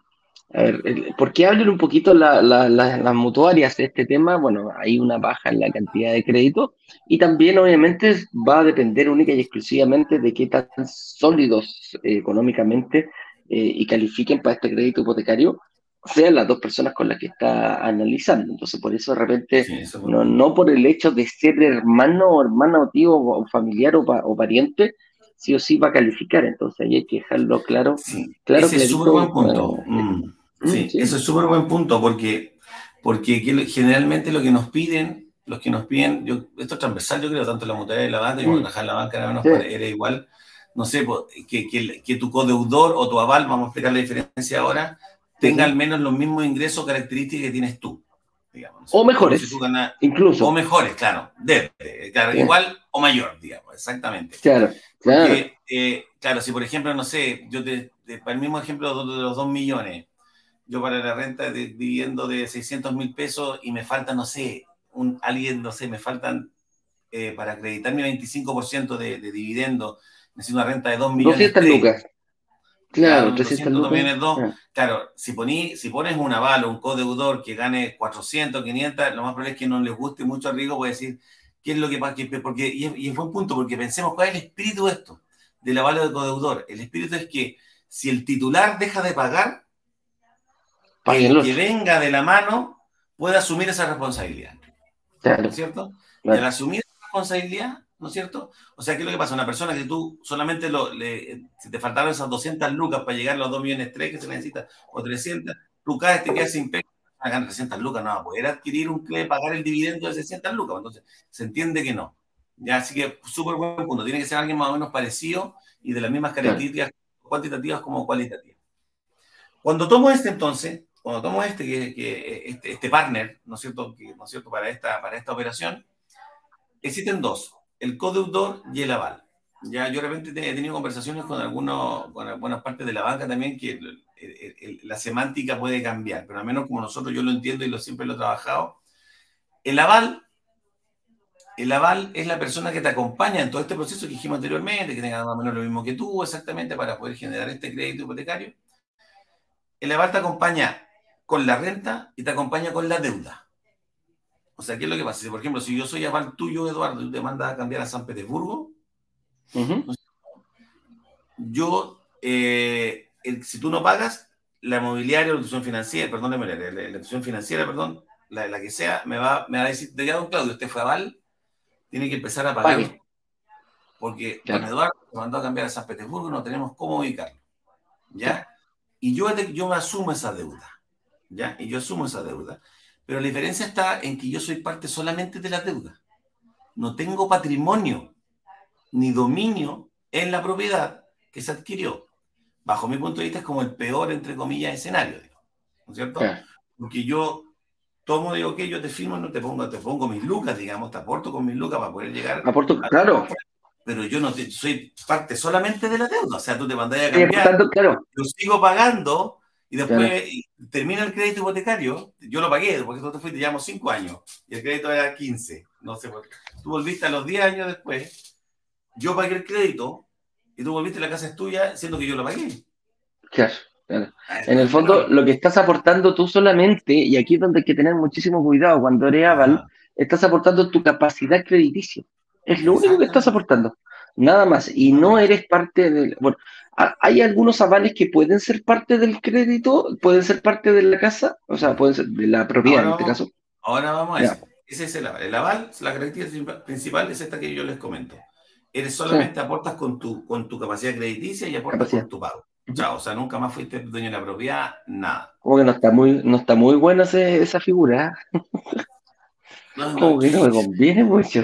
a ver, ¿por qué hablan un poquito las mutuarias de este tema? Bueno, hay una baja en la cantidad de crédito y también obviamente va a depender única y exclusivamente de qué tan sólidos eh, económicamente eh, y califiquen para este crédito hipotecario sean las dos personas con las que está analizando. Entonces, por eso de repente, no, no, por el hecho de ser hermano o hermana o tío o familiar o, pariente, sí o sí va a calificar. Entonces, ahí hay que dejarlo claro. claro ese es súper buen punto. Mm. Sí, eso es súper buen punto porque, porque generalmente lo que nos piden, los que nos piden, yo, esto es transversal, yo creo, tanto la mutualidad de la banca, y mm. la banca era igual no sé, que, que, tu codeudor o tu aval, vamos a explicar la diferencia ahora, tenga al menos los mismos ingresos características que tienes tú. Digamos. O mejores, incluso. O mejores, claro. claro igual o mayor, digamos, exactamente. Claro, claro. Eh, claro, si por ejemplo, no sé, yo te, para el mismo ejemplo de los 2 millones, yo para la renta de, dividiendo de 600 mil pesos y me falta, no sé, un, alguien, no sé, me faltan eh, para acreditar mi 25% de, de dividendo necesito una renta de 2 millones. 200 lucas. Claro, 300 lucas. Millones, 2. Claro, si, poní, si pones un aval o un codeudor que gane 400, 500, lo más probable es que no les guste mucho al riesgo, puede decir, ¿qué es lo que pasa? Porque, y, es, y es buen punto, porque pensemos cuál es el espíritu de esto, del aval o del codeudor. El espíritu es que si el titular deja de pagar, el que venga de la mano puede asumir esa responsabilidad. Claro. ¿No es cierto? Y al asumir esa responsabilidad, ¿no es cierto? O sea, ¿qué es lo que pasa? Una persona que tú solamente lo, le, si te faltaron esas 200 lucas para llegar a los 2 millones 3 que se necesita, o 300, tú caes, te quedas sin peso, hagan 300 lucas, no va a poder adquirir un CLE, pagar el dividendo de 600 lucas. Entonces, se entiende que no. Ya, así que súper buen punto. Tiene que ser alguien más o menos parecido y de las mismas características cuantitativas como cualitativas. Cuando tomo este entonces, cuando tomo este, que, que este, este, partner, ¿no es cierto? Que, ¿no es cierto? Para esta, para esta operación, existen dos el codeudor y el aval. Ya yo de repente he tenido conversaciones con algunos, con algunas partes de la banca también que la semántica puede cambiar, pero al menos como nosotros yo lo entiendo y lo siempre lo he trabajado. El aval, el aval es la persona que te acompaña en todo este proceso que dijimos anteriormente, que tenga más o menos lo mismo que tú, exactamente, para poder generar este crédito hipotecario. El aval te acompaña con la renta y te acompaña con la deuda. O sea, ¿qué es lo que pasa? Si, por ejemplo, si yo soy aval tuyo, Eduardo, y te mandas a cambiar a San Petersburgo, yo, eh, si tú no pagas, la inmobiliaria o la institución financiera, perdón, la, la, la institución financiera, perdón, la, la, que sea, me va, me va a decir, de don Claudio, usted fue a Val, tiene que empezar a pagar. Porque claro. don Eduardo se mandó a cambiar a San Petersburgo y no tenemos cómo ubicarlo. ¿Ya? Y yo, yo me asumo esa deuda. ¿Ya? Y yo asumo esa deuda. Pero la diferencia está en que yo soy parte solamente de la deuda. No tengo patrimonio ni dominio en la propiedad que se adquirió. Bajo mi punto de vista es como el peor, entre comillas, escenario. ¿No es cierto? Porque yo tomo, digo, que yo te firmo, no te pongo, te pongo mis lucas, digamos, te aporto con mis lucas para poder llegar. Aporto, claro. Pero yo no te, soy parte solamente de la deuda. O sea, tú te mandas a cambiar. Tanto, claro. Yo sigo pagando y después claro. termina el crédito hipotecario. Yo lo pagué porque tú te fuiste, llevamos 5 años y el crédito era 15. No sé qué. Tú volviste a los 10 años después. Yo pagué el crédito y tú volviste la casa es tuya, siendo que yo lo pagué. Claro. Claro. En el fondo, lo que estás aportando tú solamente, y aquí es donde hay que tener muchísimo cuidado, cuando eres aval, estás aportando tu capacidad crediticia. Es lo único que estás aportando. Nada más. Y no eres parte del. Bueno, hay algunos avales que pueden ser parte del crédito, pueden ser parte de la casa, o sea, pueden ser de la propiedad ahora en este caso. Ahora vamos a eso. Ese es el aval. El aval, la característica principal es esta que yo les comento. Eres solamente sí. aportas con tu, con tu capacidad crediticia y aportas capacidad. con tu pago. Chao, o sea, nunca más fuiste dueño de la propiedad, nada. Como que no está muy, no está muy buena ese, esa figura. No, no, Como que no me conviene mucho.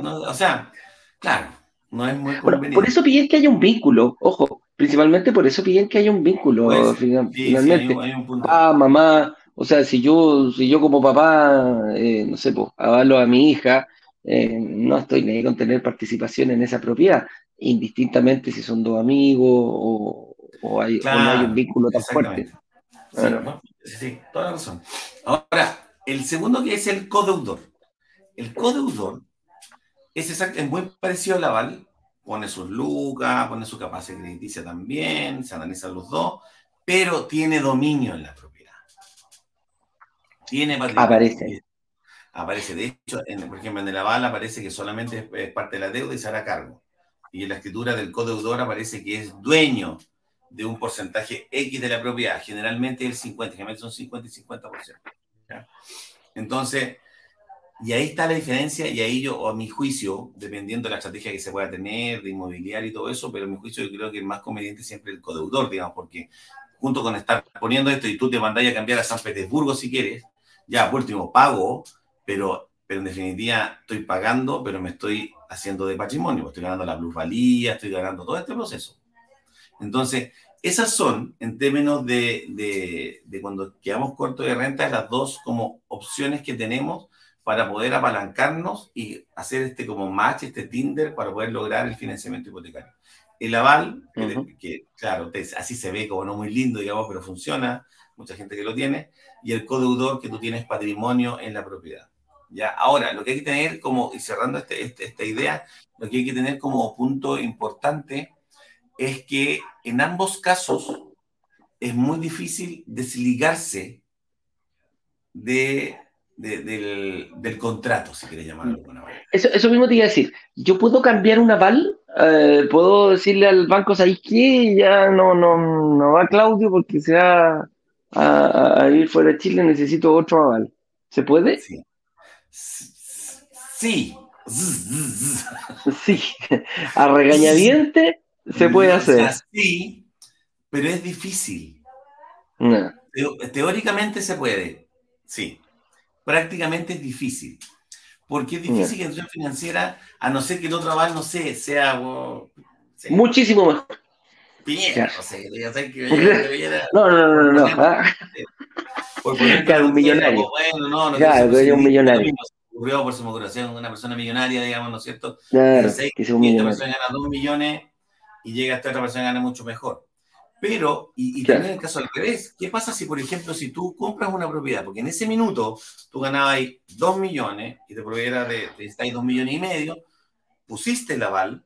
No, o sea, claro, no es muy bueno, Por eso piden que haya un vínculo, ojo, principalmente por eso piden que haya un vínculo, pues, final, sí, finalmente. Sí, hay un, hay un. Ah, mamá, o sea, si yo, si yo como papá, eh, no sé, pues, avalo a mi hija, eh, no estoy ni con tener participación en esa propiedad, indistintamente si son dos amigos o, o, hay, claro, o no hay un vínculo tan fuerte. Sí, bueno. sí, toda la razón. Ahora, el segundo que es el codeudor. El codeudor es, exact, es muy parecido al aval, pone sus lucas, pone su capacidad crediticia también, se analizan los dos, pero tiene dominio en la propiedad. Tiene patrimonio. Aparece. Aparece. De hecho, en, por ejemplo, en el aval aparece que solamente es, es parte de la deuda y se hará cargo. Y en la escritura del codeudor aparece que es dueño de un porcentaje X de la propiedad. Generalmente el 50, generalmente son 50 y 50%. ¿ya? Entonces, y ahí está la diferencia, y ahí yo, a mi juicio, dependiendo de la estrategia que se pueda tener, de inmobiliario y todo eso, pero a mi juicio yo creo que es más conveniente siempre el codeudor, digamos, porque junto con estar poniendo esto y tú te mandáis a cambiar a San Petersburgo si quieres, ya por último pago, pero, pero en definitiva estoy pagando, pero me estoy haciendo de patrimonio, estoy ganando la plusvalía, estoy ganando todo este proceso. Entonces, esas son, en términos de, de, de, cuando quedamos cortos de renta, las dos como opciones que tenemos para poder apalancarnos y hacer este como match, este Tinder, para poder lograr el financiamiento hipotecario. El aval, uh -huh. que, que, claro, así se ve como no muy lindo, digamos, pero funciona, mucha gente que lo tiene, y el codeudor, que tú tienes patrimonio en la propiedad. ¿ya? Ahora, lo que hay que tener como, y cerrando este, este, esta idea, lo que hay que tener como punto importante es que en ambos casos es muy difícil desligarse de, de, del, del, contrato, si quieres llamarlo de alguna manera. Eso, eso, mismo te iba a decir. Yo puedo cambiar un aval, eh, puedo decirle al banco, ¿sabes qué? Ya no, no, no va Claudio porque se va a, a, ir fuera de Chile, necesito otro aval. ¿Se puede? Sí. Sí. Sí. A regañadiente se puede hacer. Sí, pero es difícil. No. Teóricamente se puede, sí. Prácticamente es difícil. Porque es difícil no. que la institución financiera, a no ser que el otro aval, no sé, sea... Oh, sea Muchísimo mejor. Piñera, no sé, ya sé que Piñera, no, no, no, no, no. Ah. Por poner, claro, un millonario. Bueno, no, no, claro, es un millonario. Ocurrió por su procuración, una persona millonaria, digamos, ¿no es cierto? Claro, que es un millonario. Esta persona gana dos millones y llega esta otra persona gana mucho mejor. Pero, y, y claro. también el caso al revés, ¿qué pasa si, por ejemplo, si tú compras una propiedad? Porque en ese minuto tú ganabas 2 millones y te propiedad de, de 2 millones y medio, pusiste el aval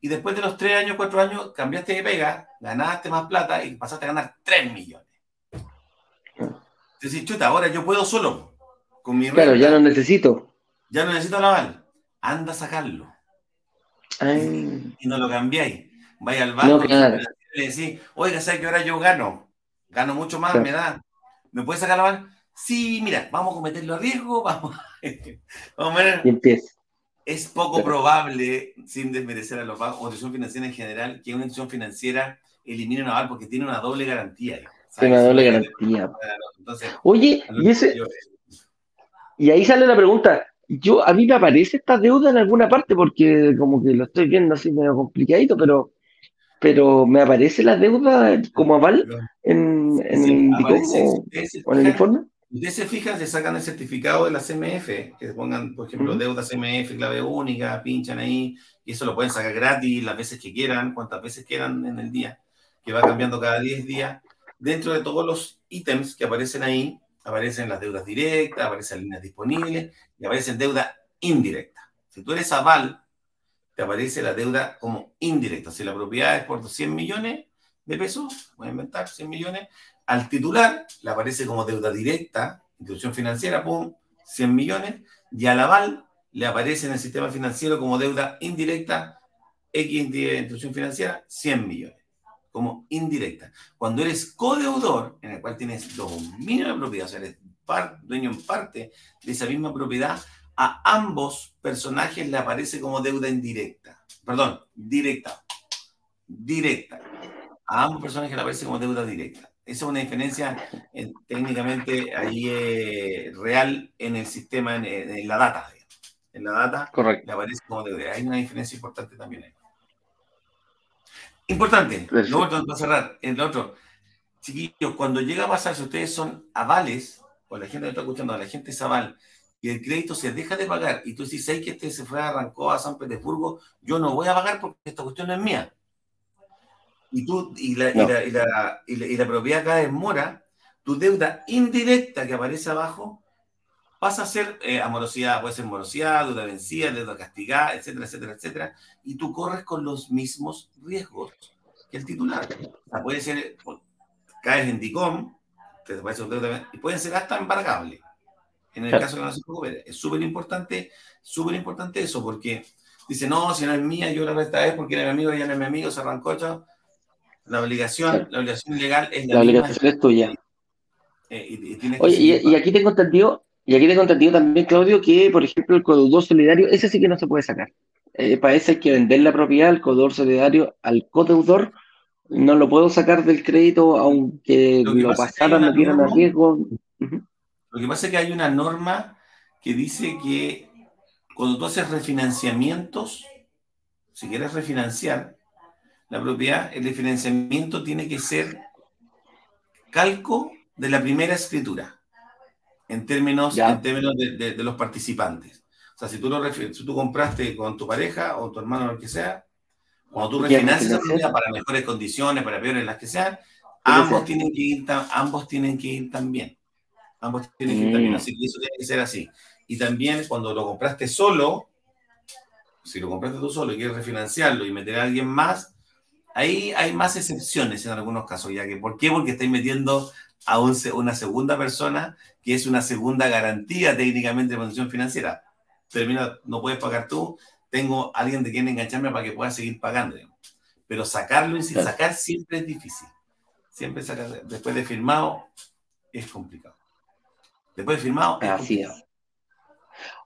y después de los 3 años, 4 años, cambiaste de pega, ganaste más plata y pasaste a ganar 3 millones. Entonces, chuta, ahora yo puedo solo. Con mi claro, renta, ya no necesito. Ya no necesito el aval. Anda a sacarlo. Ay. Y no lo cambiáis. Vaya al banco no, claro. Le decís, oiga, ¿sabes que ahora yo gano? gano mucho más, me da. ¿Me puedes sacar la aval? Sí, mira, vamos a cometerlo a riesgo, vamos, vamos a ver. Y empieza. Es poco probable, sin desmerecer a los bancos o institución financiera en general, que una institución financiera elimine una aval porque tiene una doble garantía. Tiene una doble garantía. Oye, y ese. Y ahí sale la pregunta. Yo, a mí me aparece esta deuda en alguna parte porque como que lo estoy viendo así medio complicadito, pero, pero me aparece la deuda como aval en, en el o, en el informe. Ustedes se fijan, se sacan el certificado de la CMF, que pongan, por ejemplo, deuda CMF, clave única, pinchan ahí, y eso lo pueden sacar gratis las veces que quieran, cuantas veces quieran en el día, que va cambiando cada 10 días. Dentro de todos los ítems que aparecen ahí, aparecen las deudas directas, aparecen líneas disponibles y aparecen deuda indirecta. Si tú eres aval, te aparece la deuda como indirecta. Si la propiedad es por 100 millones de pesos, voy a inventar 100 millones, al titular le aparece como deuda directa, institución financiera, pum, 100 millones, y al aval le aparece en el sistema financiero como deuda indirecta, X institución financiera, 100 millones, como indirecta. Cuando eres codeudor, en el cual tienes dominio de propiedad, o sea, eres dueño en parte de esa misma propiedad, a ambos personajes le aparece como deuda indirecta. Perdón, directa. Directa. A ambos personajes le aparece como deuda directa. Esa es una diferencia eh, técnicamente ahí eh, real en el sistema, en, la data. En la data Correcto. le aparece como deuda. Hay una diferencia importante también ahí. Importante, luego para cerrar, el otro, chiquillos, cuando llega a pasar, si ustedes son avales, o la gente que está escuchando, la gente es aval, y el crédito se deja de pagar, y tú dices, ¿sabes que este se fue, arrancó a San Petersburgo? Yo no voy a pagar porque esta cuestión no es mía y, tú, y, la, y, la, y, la, propiedad cae en mora, tu deuda indirecta que aparece abajo pasa a ser eh, amorosidad, puede ser morosidad, deuda vencida, deuda castigada, etcétera, etcétera, etcétera, y tú corres con los mismos riesgos que el titular. O sea, puede ser, caes en DICOM, te aparece deuda, y pueden ser hasta embargables. En el caso de no se preocupe, es súper importante, súper importante eso, porque dice, no, si no es mía, yo la resta es porque era mi amigo, ya no es mi amigo, se arrancó, chao. La obligación, la obligación legal es la, la obligación es tuya. Eh, y, Oye, y, aquí tengo entendido, y aquí tengo entendido también, Claudio, que por ejemplo el codeudor solidario, ese sí que no se puede sacar. Eh, para ese hay que vender la propiedad, el codeudor solidario al codeudor, no lo puedo sacar del crédito aunque lo, pasaran, no tiran riesgo. Lo que pasa es que hay una norma que dice que cuando tú haces refinanciamientos, si quieres refinanciar, la propiedad, el diferenciamiento tiene que ser calco de la primera escritura, en términos, en términos de, los participantes. O sea, si tú, lo si tú compraste con tu pareja o tu hermano o lo que sea, cuando tú refinancias la propiedad para mejores condiciones, para peores las que sean, ambos tienen que ir, ambos tienen que ir también. Ambos tienen. Mm. Así que eso tiene que ser así. Y también cuando lo compraste solo, si lo compraste tú solo y quieres refinanciarlo y meter a alguien más, Ahí hay más excepciones en algunos casos, ya que ¿por qué? Porque estáis metiendo a una segunda persona que es una segunda garantía técnicamente de condición financiera. Termina, no puedes pagar tú, tengo alguien de quien engancharme para que pueda seguir pagando. Pero sacarlo y sin sacar siempre es difícil. Siempre sacar, después de firmado es complicado. Después de firmado es Así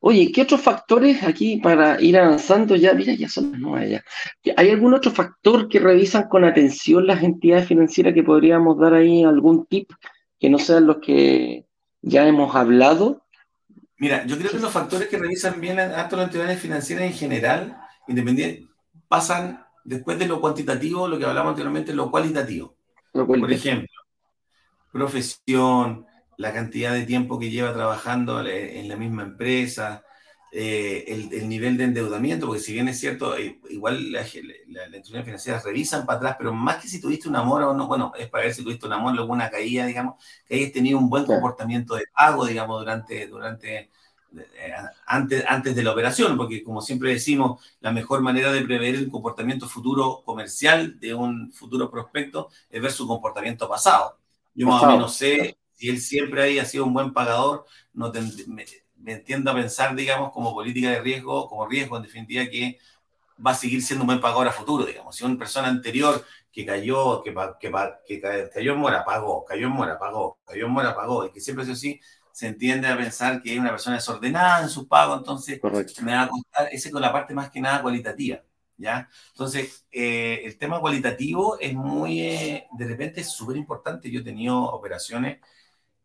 Oye, ¿qué otros factores aquí para ir avanzando ya? Mira, ya son las nueve ya. ¿Hay algún otro factor que revisan con atención las entidades financieras que podríamos dar ahí algún tip que no sean los que ya hemos hablado? Mira, yo creo que los factores que revisan bien las entidades financieras en general, independiente, pasan después de lo cuantitativo, lo que hablamos anteriormente, lo cualitativo. Lo cualitativo. Por ejemplo, profesión, la cantidad de tiempo que lleva trabajando en la misma empresa, eh, el, nivel de endeudamiento, porque si bien es cierto, eh, igual las la, la, financieras revisan para atrás, pero más que si tuviste un amor o no, bueno, es para ver si tuviste un amor, luego una caída, digamos, que hayas tenido un buen comportamiento de pago, digamos, durante, durante eh, antes, antes de la operación, porque como siempre decimos, la mejor manera de prever el comportamiento futuro comercial de un futuro prospecto es ver su comportamiento pasado. Yo más o menos sé si él siempre ahí ha sido un buen pagador, no me, entiendo a pensar, digamos, como política de riesgo, como riesgo en definitiva, que va a seguir siendo un buen pagador a futuro, digamos. Si una persona anterior que cayó, que, que, que cayó en mora, pagó, cayó en mora, pagó, cayó en mora, pagó, y que siempre es así, se entiende a pensar que es una persona desordenada en su pago, entonces me va a costar, ese con la parte más que nada cualitativa, ¿ya? Entonces, eh, el tema cualitativo es muy, eh, de repente es súper importante, yo he tenido operaciones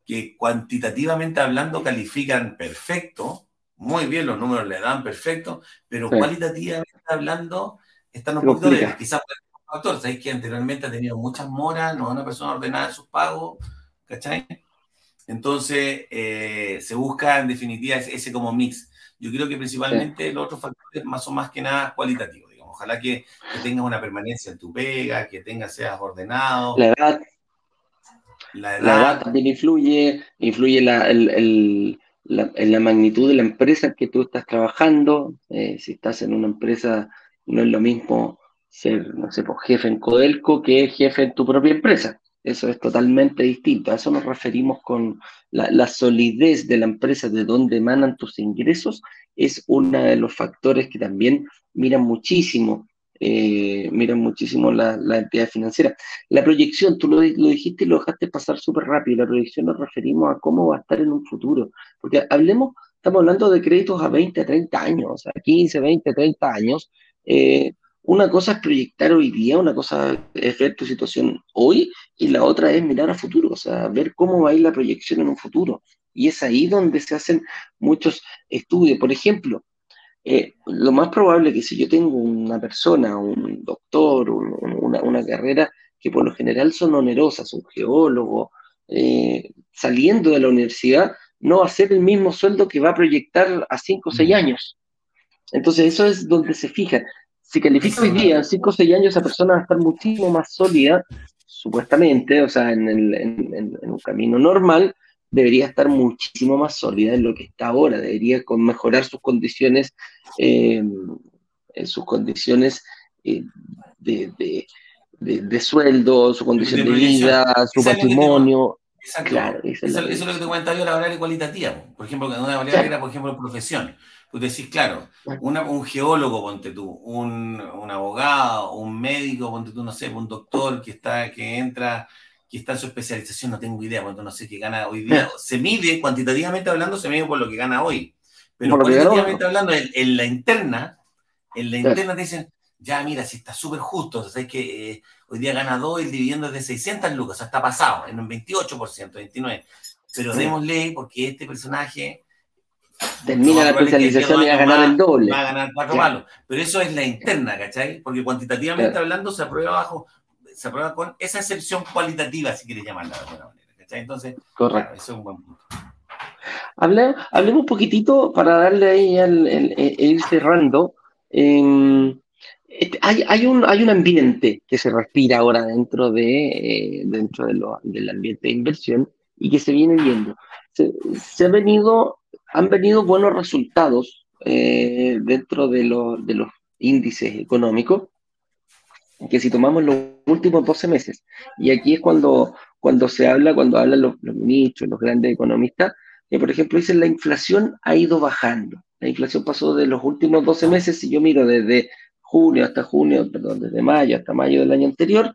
que cuantitativamente hablando califican perfecto, muy bien, los números le dan perfecto, pero cualitativamente hablando están un poquito de quizás factor, sabéis que anteriormente ha tenido muchas moras, no es una persona ordenada en sus pagos, ¿cachai? Entonces, eh, se busca en definitiva ese, como mix. Yo creo que principalmente los otros factores más son más que nada cualitativos, digamos. Ojalá que, tengas una permanencia en tu pega, que tengas, seas ordenado. La edad. La edad, también influye, influye la, en la magnitud de la empresa en que tú estás trabajando. Eh, si estás en una empresa, no es lo mismo ser, no sé, pues, jefe en Codelco que jefe en tu propia empresa. Eso es totalmente distinto. A eso nos referimos con la, solidez de la empresa, de dónde emanan tus ingresos, es uno de los factores que también miran muchísimo, eh, muchísimo la, entidad financiera. La proyección, tú lo, lo dijiste y lo dejaste pasar súper rápido. La proyección nos referimos a cómo va a estar en un futuro. Porque hablemos, estamos hablando de créditos a 20, 30 años, a 15, 20, 30 años. Eh, una cosa es proyectar hoy día, una cosa es ver tu situación hoy y la otra es mirar a futuro, o sea, ver cómo va a ir la proyección en un futuro. Y es ahí donde se hacen muchos estudios. Por ejemplo, eh, lo más probable es que si yo tengo una persona, un doctor, una, carrera que por lo general son onerosas, un geólogo, eh, saliendo de la universidad, no va a ser el mismo sueldo que va a proyectar a 5 o 6 mm. años. Entonces eso es donde se fija. Si califica hoy día, en 5 o 6 años, esa persona va a estar muchísimo más sólida, supuestamente, o sea, en, un camino normal, debería estar muchísimo más sólida en lo que está ahora, debería mejorar sus condiciones, eh, sus condiciones eh, de, sueldo, su condición de, vida, su patrimonio. Exacto. eso, es lo que te comentaba yo, la variable cualitativa. Por ejemplo, una variable era, por ejemplo, profesión. Tú decís, claro, un geólogo, ponte tú, un, abogado, un médico, ponte tú, no sé, un doctor que está, que entra, que está en su especialización, no tengo idea, ponte no sé qué gana hoy día. Se mide, cuantitativamente hablando, se mide por lo que gana hoy. Pero cuantitativamente hablando, en, la interna, en la interna te dicen, ya mira, si está súper justo, o sea, que eh, hoy día gana 2 y el dividendo es de 600 lucas, o sea, está pasado, en un 28%, 29%. Pero démosle porque este personaje termina la especialización y va a ganar el doble. Va a ganar cuatro palos. Pero eso es la interna, ¿cachai? Porque cuantitativamente hablando se aprueba bajo, se aprueba con esa excepción cualitativa, si quieres llamarla de alguna manera, ¿cachai? Entonces, Correcto. eso es un buen punto. hablemos un poquitito para darle ahí el, ir cerrando. Este, hay, hay, un, hay un ambiente que se respira ahora dentro, de, eh, dentro de lo, del ambiente de inversión y que se viene viendo. Se, se ha venido han venido buenos resultados eh, dentro de, de, los índices económicos, que si tomamos los últimos 12 meses, y aquí es cuando, cuando se habla, cuando hablan los, ministros, los grandes economistas, que por ejemplo dicen la inflación ha ido bajando. La inflación pasó de los últimos 12 meses, si yo miro desde junio hasta junio, perdón, desde mayo hasta mayo del año anterior,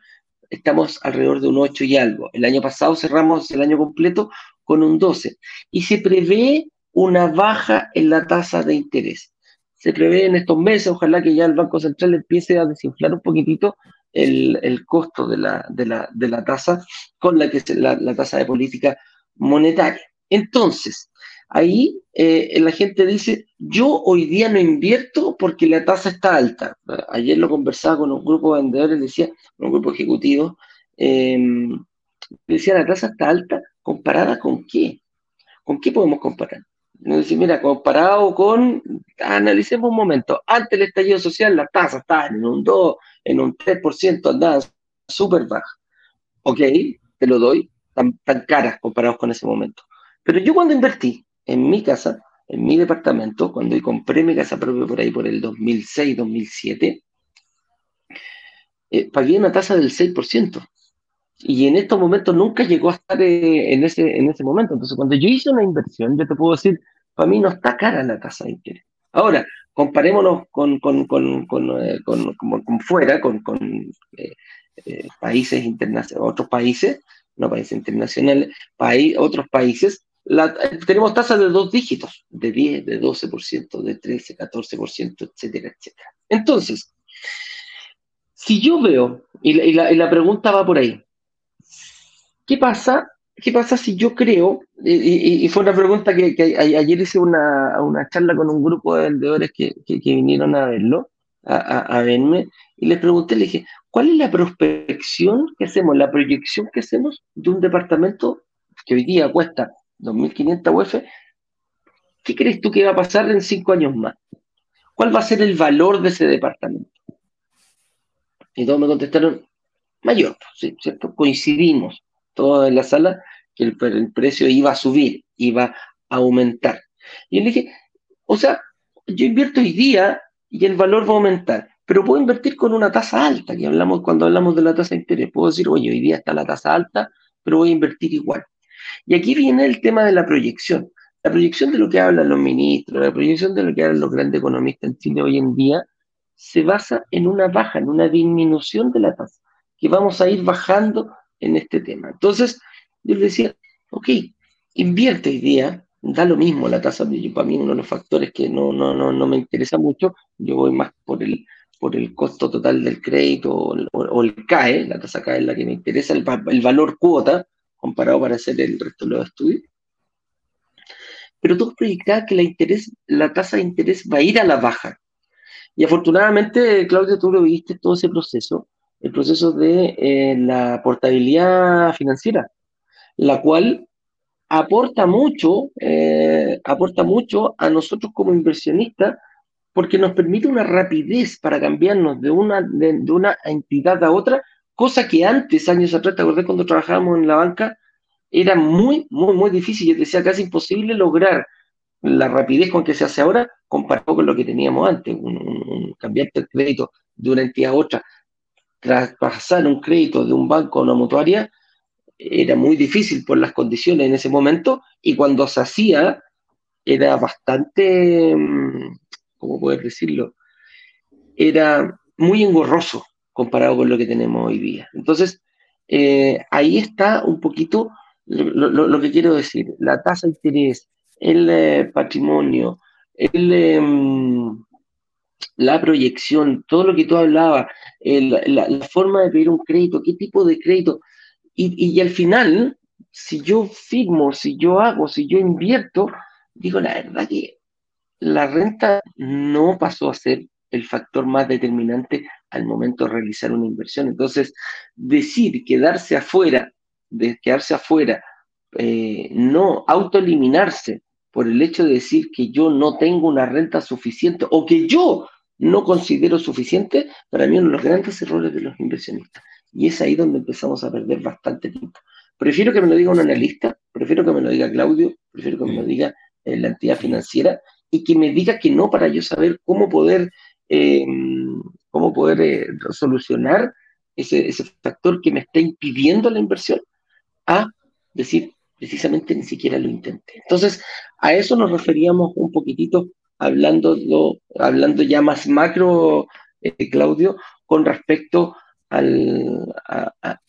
estamos alrededor de un 8 y algo. El año pasado cerramos el año completo con un 12. Y se prevé una baja en la tasa de interés. Se prevé en estos meses, ojalá que ya el Banco Central empiece a desinflar un poquitito el, costo de la, de, la, tasa con la que se, la, tasa de política monetaria. Entonces, ahí eh, la gente dice, yo hoy día no invierto porque la tasa está alta. Ayer lo conversaba con un grupo de vendedores, decía, un grupo ejecutivo, eh, decía, la tasa está alta, ¿comparada con qué? ¿Con qué podemos comparar? Decir, mira, comparado con, analicemos un momento, antes del estallido social las tasas estaban en un 2, en un 3%, andaban súper bajas. Ok, te lo doy, tan, tan caras comparados con ese momento. Pero yo cuando invertí en mi casa, en mi departamento, cuando compré mi casa propia por ahí por el 2006, 2007, eh, pagué una tasa del 6%. Y en estos momentos nunca llegó a estar eh, en, ese, en ese momento. Entonces, cuando yo hice una inversión, yo te puedo decir, para mí no está cara la tasa de interés. Ahora, comparémonos con, con, con, con, eh, fuera, con, eh, eh, países internacionales, otros países, no países internacionales, otros países, tenemos tasas de dos dígitos, de 10, de 12%, de 13, 14%, etcétera, etcétera. Entonces, si yo veo, y la, pregunta va por ahí, ¿qué pasa? ¿Qué pasa si yo creo, y, fue una pregunta que, ayer hice una, una, charla con un grupo de vendedores que, vinieron a verlo, a, verme, y les pregunté, le dije, ¿cuál es la prospección que hacemos, la proyección que hacemos de un departamento que hoy día cuesta 2.500 UF? ¿Qué crees tú que va a pasar en cinco años más? ¿Cuál va a ser el valor de ese departamento? Y todos me contestaron, mayor, sí, ¿cierto? Coincidimos todos en la sala que el, precio iba a subir, iba a aumentar. Y yo le dije, o sea, yo invierto hoy día y el valor va a aumentar, pero puedo invertir con una tasa alta, que hablamos cuando hablamos de la tasa de interés. Puedo decir, oye, hoy día está la tasa alta, pero voy a invertir igual. Y aquí viene el tema de la proyección. La proyección de lo que hablan los ministros, la proyección de lo que hablan los grandes economistas en Chile hoy en día, se basa en una baja, en una disminución de la tasa, que vamos a ir bajando en este tema. Entonces, yo le decía, ok, invierte hoy día, da lo mismo la tasa, yo, para mí uno de los factores que no, no, no, no me interesa mucho, yo voy más por el, por el costo total del crédito o, el CAE, la tasa CAE es la que me interesa, el, valor cuota, comparado para hacer el resto de los estudios. Pero todo proyectaba que la, interés, la tasa de interés va a ir a la baja. Y afortunadamente, Claudio, tú lo viste todo ese proceso, el proceso de eh, la portabilidad financiera, la cual aporta mucho, eh, aporta mucho a nosotros como inversionistas, porque nos permite una rapidez para cambiarnos de una, de, una entidad a otra, cosa que antes, años atrás, te acordás cuando trabajábamos en la banca, era muy, muy, muy difícil, yo decía casi imposible lograr la rapidez con que se hace ahora comparado con lo que teníamos antes, un, cambiar el crédito de una entidad a otra, traspasar un crédito de un banco a una mutuaria, era muy difícil por las condiciones en ese momento y cuando se hacía era bastante, mm, ¿cómo poder decirlo? Era muy engorroso comparado con lo que tenemos hoy día. Entonces, eh, ahí está un poquito lo, que quiero decir, la tasa de interés, el eh, patrimonio, el, em, la proyección, todo lo que tú hablabas, la, forma de pedir un crédito, qué tipo de crédito. Y, y, al final, si yo firmo, si yo hago, si yo invierto, digo la verdad que la renta no pasó a ser el factor más determinante al momento de realizar una inversión. Entonces, decir quedarse afuera, de quedarse afuera, eh, no autoeliminarse por el hecho de decir que yo no tengo una renta suficiente o que yo no considero suficiente, para mí uno de los grandes errores de los inversionistas. Y es ahí donde empezamos a perder bastante tiempo. Prefiero que me lo diga un analista, prefiero que me lo diga Claudio, prefiero que me lo diga eh, la entidad financiera y que me diga que no para yo saber cómo poder, eh, cómo poder eh, solucionar ese, ese factor que me está impidiendo la inversión, a decir, precisamente ni siquiera lo intenté. Entonces, a eso nos referíamos un poquitito hablando, hablando ya más macro, eh, Claudio, con respecto al, a,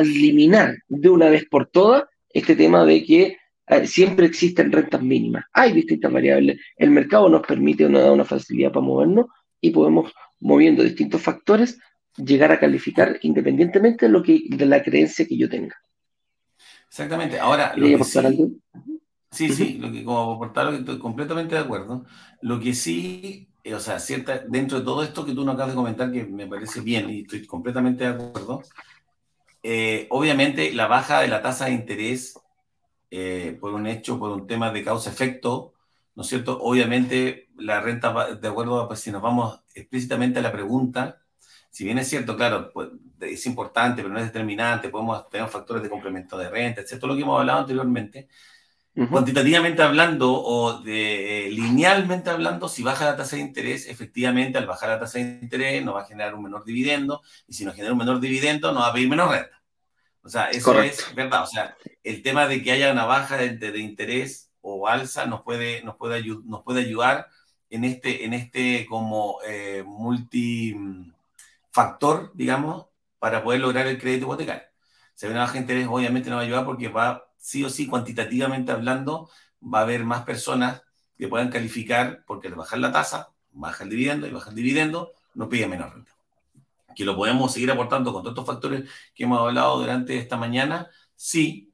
eliminar de una vez por todas este tema de que eh, siempre existen rentas mínimas. Hay distintas variables. El mercado nos permite una, una facilidad para movernos y podemos, moviendo distintos factores, llegar a calificar independientemente de, lo que, de la creencia que yo tenga. Exactamente. Ahora, lo que sí, sí, sí, lo que como aportar, estoy completamente de acuerdo. Lo que sí, eh, o sea, cierta, dentro de todo esto que tú nos acabas de comentar, que me parece bien y estoy completamente de acuerdo, eh, obviamente la baja de la tasa de interés eh, por un hecho, por un tema de causa-efecto, ¿no es cierto? Obviamente la renta, de acuerdo a pues, si nos vamos explícitamente a la pregunta, si bien es cierto, claro, pues, es importante, pero no es determinante, podemos tener factores de complemento de renta, etc. Todo lo que hemos hablado anteriormente. Cuantitativamente hablando o de, eh, linealmente hablando, si baja la tasa de interés, efectivamente al bajar la tasa de interés nos va a generar un menor dividendo y si nos genera un menor dividendo nos va a pedir menos renta. O sea, eso es verdad. O sea, el tema de que haya una baja de, de interés o alza nos puede, nos puede, nos puede ayudar en este, en este como eh, multifactor, digamos, para poder lograr el crédito hipotecario. Se ve una baja interés, obviamente nos va a ayudar porque va, sí o sí, cuantitativamente hablando, va a haber más personas que puedan calificar porque al bajar la tasa, baja el dividendo y baja el dividendo, nos pide menos renta. Que lo podemos seguir aportando con todos estos factores que hemos hablado durante esta mañana, sí,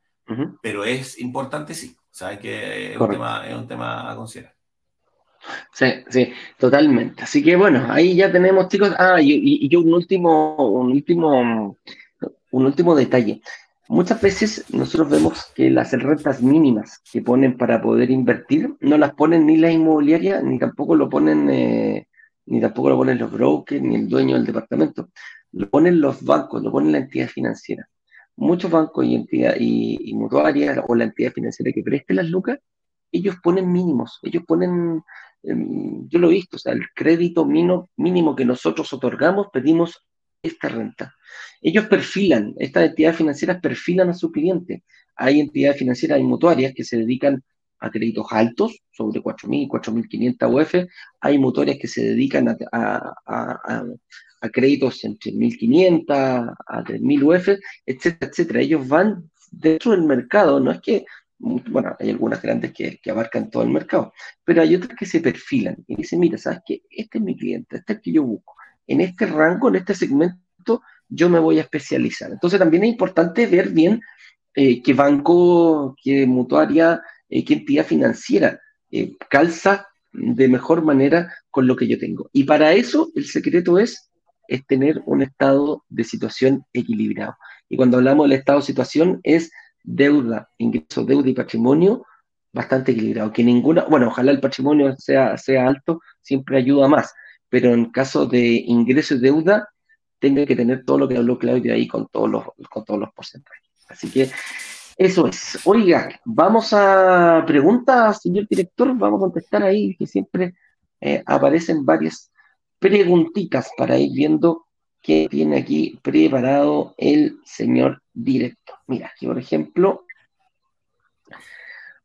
pero es importante, sí. O sea, que es un, tema, es un tema a considerar. Sí, sí, totalmente. Así que bueno, ahí ya tenemos, chicos. Ah, y, y, un último, un último, un último detalle. Muchas veces nosotros vemos que las rentas mínimas que ponen para poder invertir no las ponen ni la inmobiliaria ni tampoco lo ponen eh, ni tampoco lo ponen los brokers ni el dueño del departamento. Lo ponen los bancos, lo ponen la entidad financiera. Muchos bancos y entidad y, mutuarias o la entidad financiera que preste las lucas, ellos ponen mínimos, ellos ponen em, yo lo he visto, o sea, el crédito mínimo, mínimo que nosotros otorgamos, pedimos esta renta. Ellos perfilan, estas entidades financieras perfilan a su cliente. Hay entidades financieras y mutuarias que se dedican a créditos altos, sobre 4.000, 4.500 UF. Hay mutuarias que se dedican a, créditos entre 1.500 a 3.000 UF, etcétera, etcétera. Ellos van dentro del mercado, no es que, bueno, hay algunas grandes que, que abarcan todo el mercado, pero hay otras que se perfilan y dicen, mira, ¿sabes qué? Este es mi cliente, este es el que yo busco en este rango, en este segmento, yo me voy a especializar. Entonces también es importante ver bien eh, qué banco, qué mutuaria, eh, qué entidad financiera eh, calza de mejor manera con lo que yo tengo. Y para eso el secreto es, tener un estado de situación equilibrado. Y cuando hablamos del estado de situación es deuda, ingreso, deuda y patrimonio bastante equilibrado. Que ninguna, bueno, ojalá el patrimonio sea, sea alto, siempre ayuda más pero en caso de ingreso y deuda, tenga que tener todo lo que habló Claudio ahí con todos los, con todos los porcentajes. Así que eso es. Oiga, vamos a preguntas, señor director, vamos a contestar ahí, que siempre eh, aparecen varias preguntitas para ir viendo qué tiene aquí preparado el señor director. Mira, aquí por ejemplo,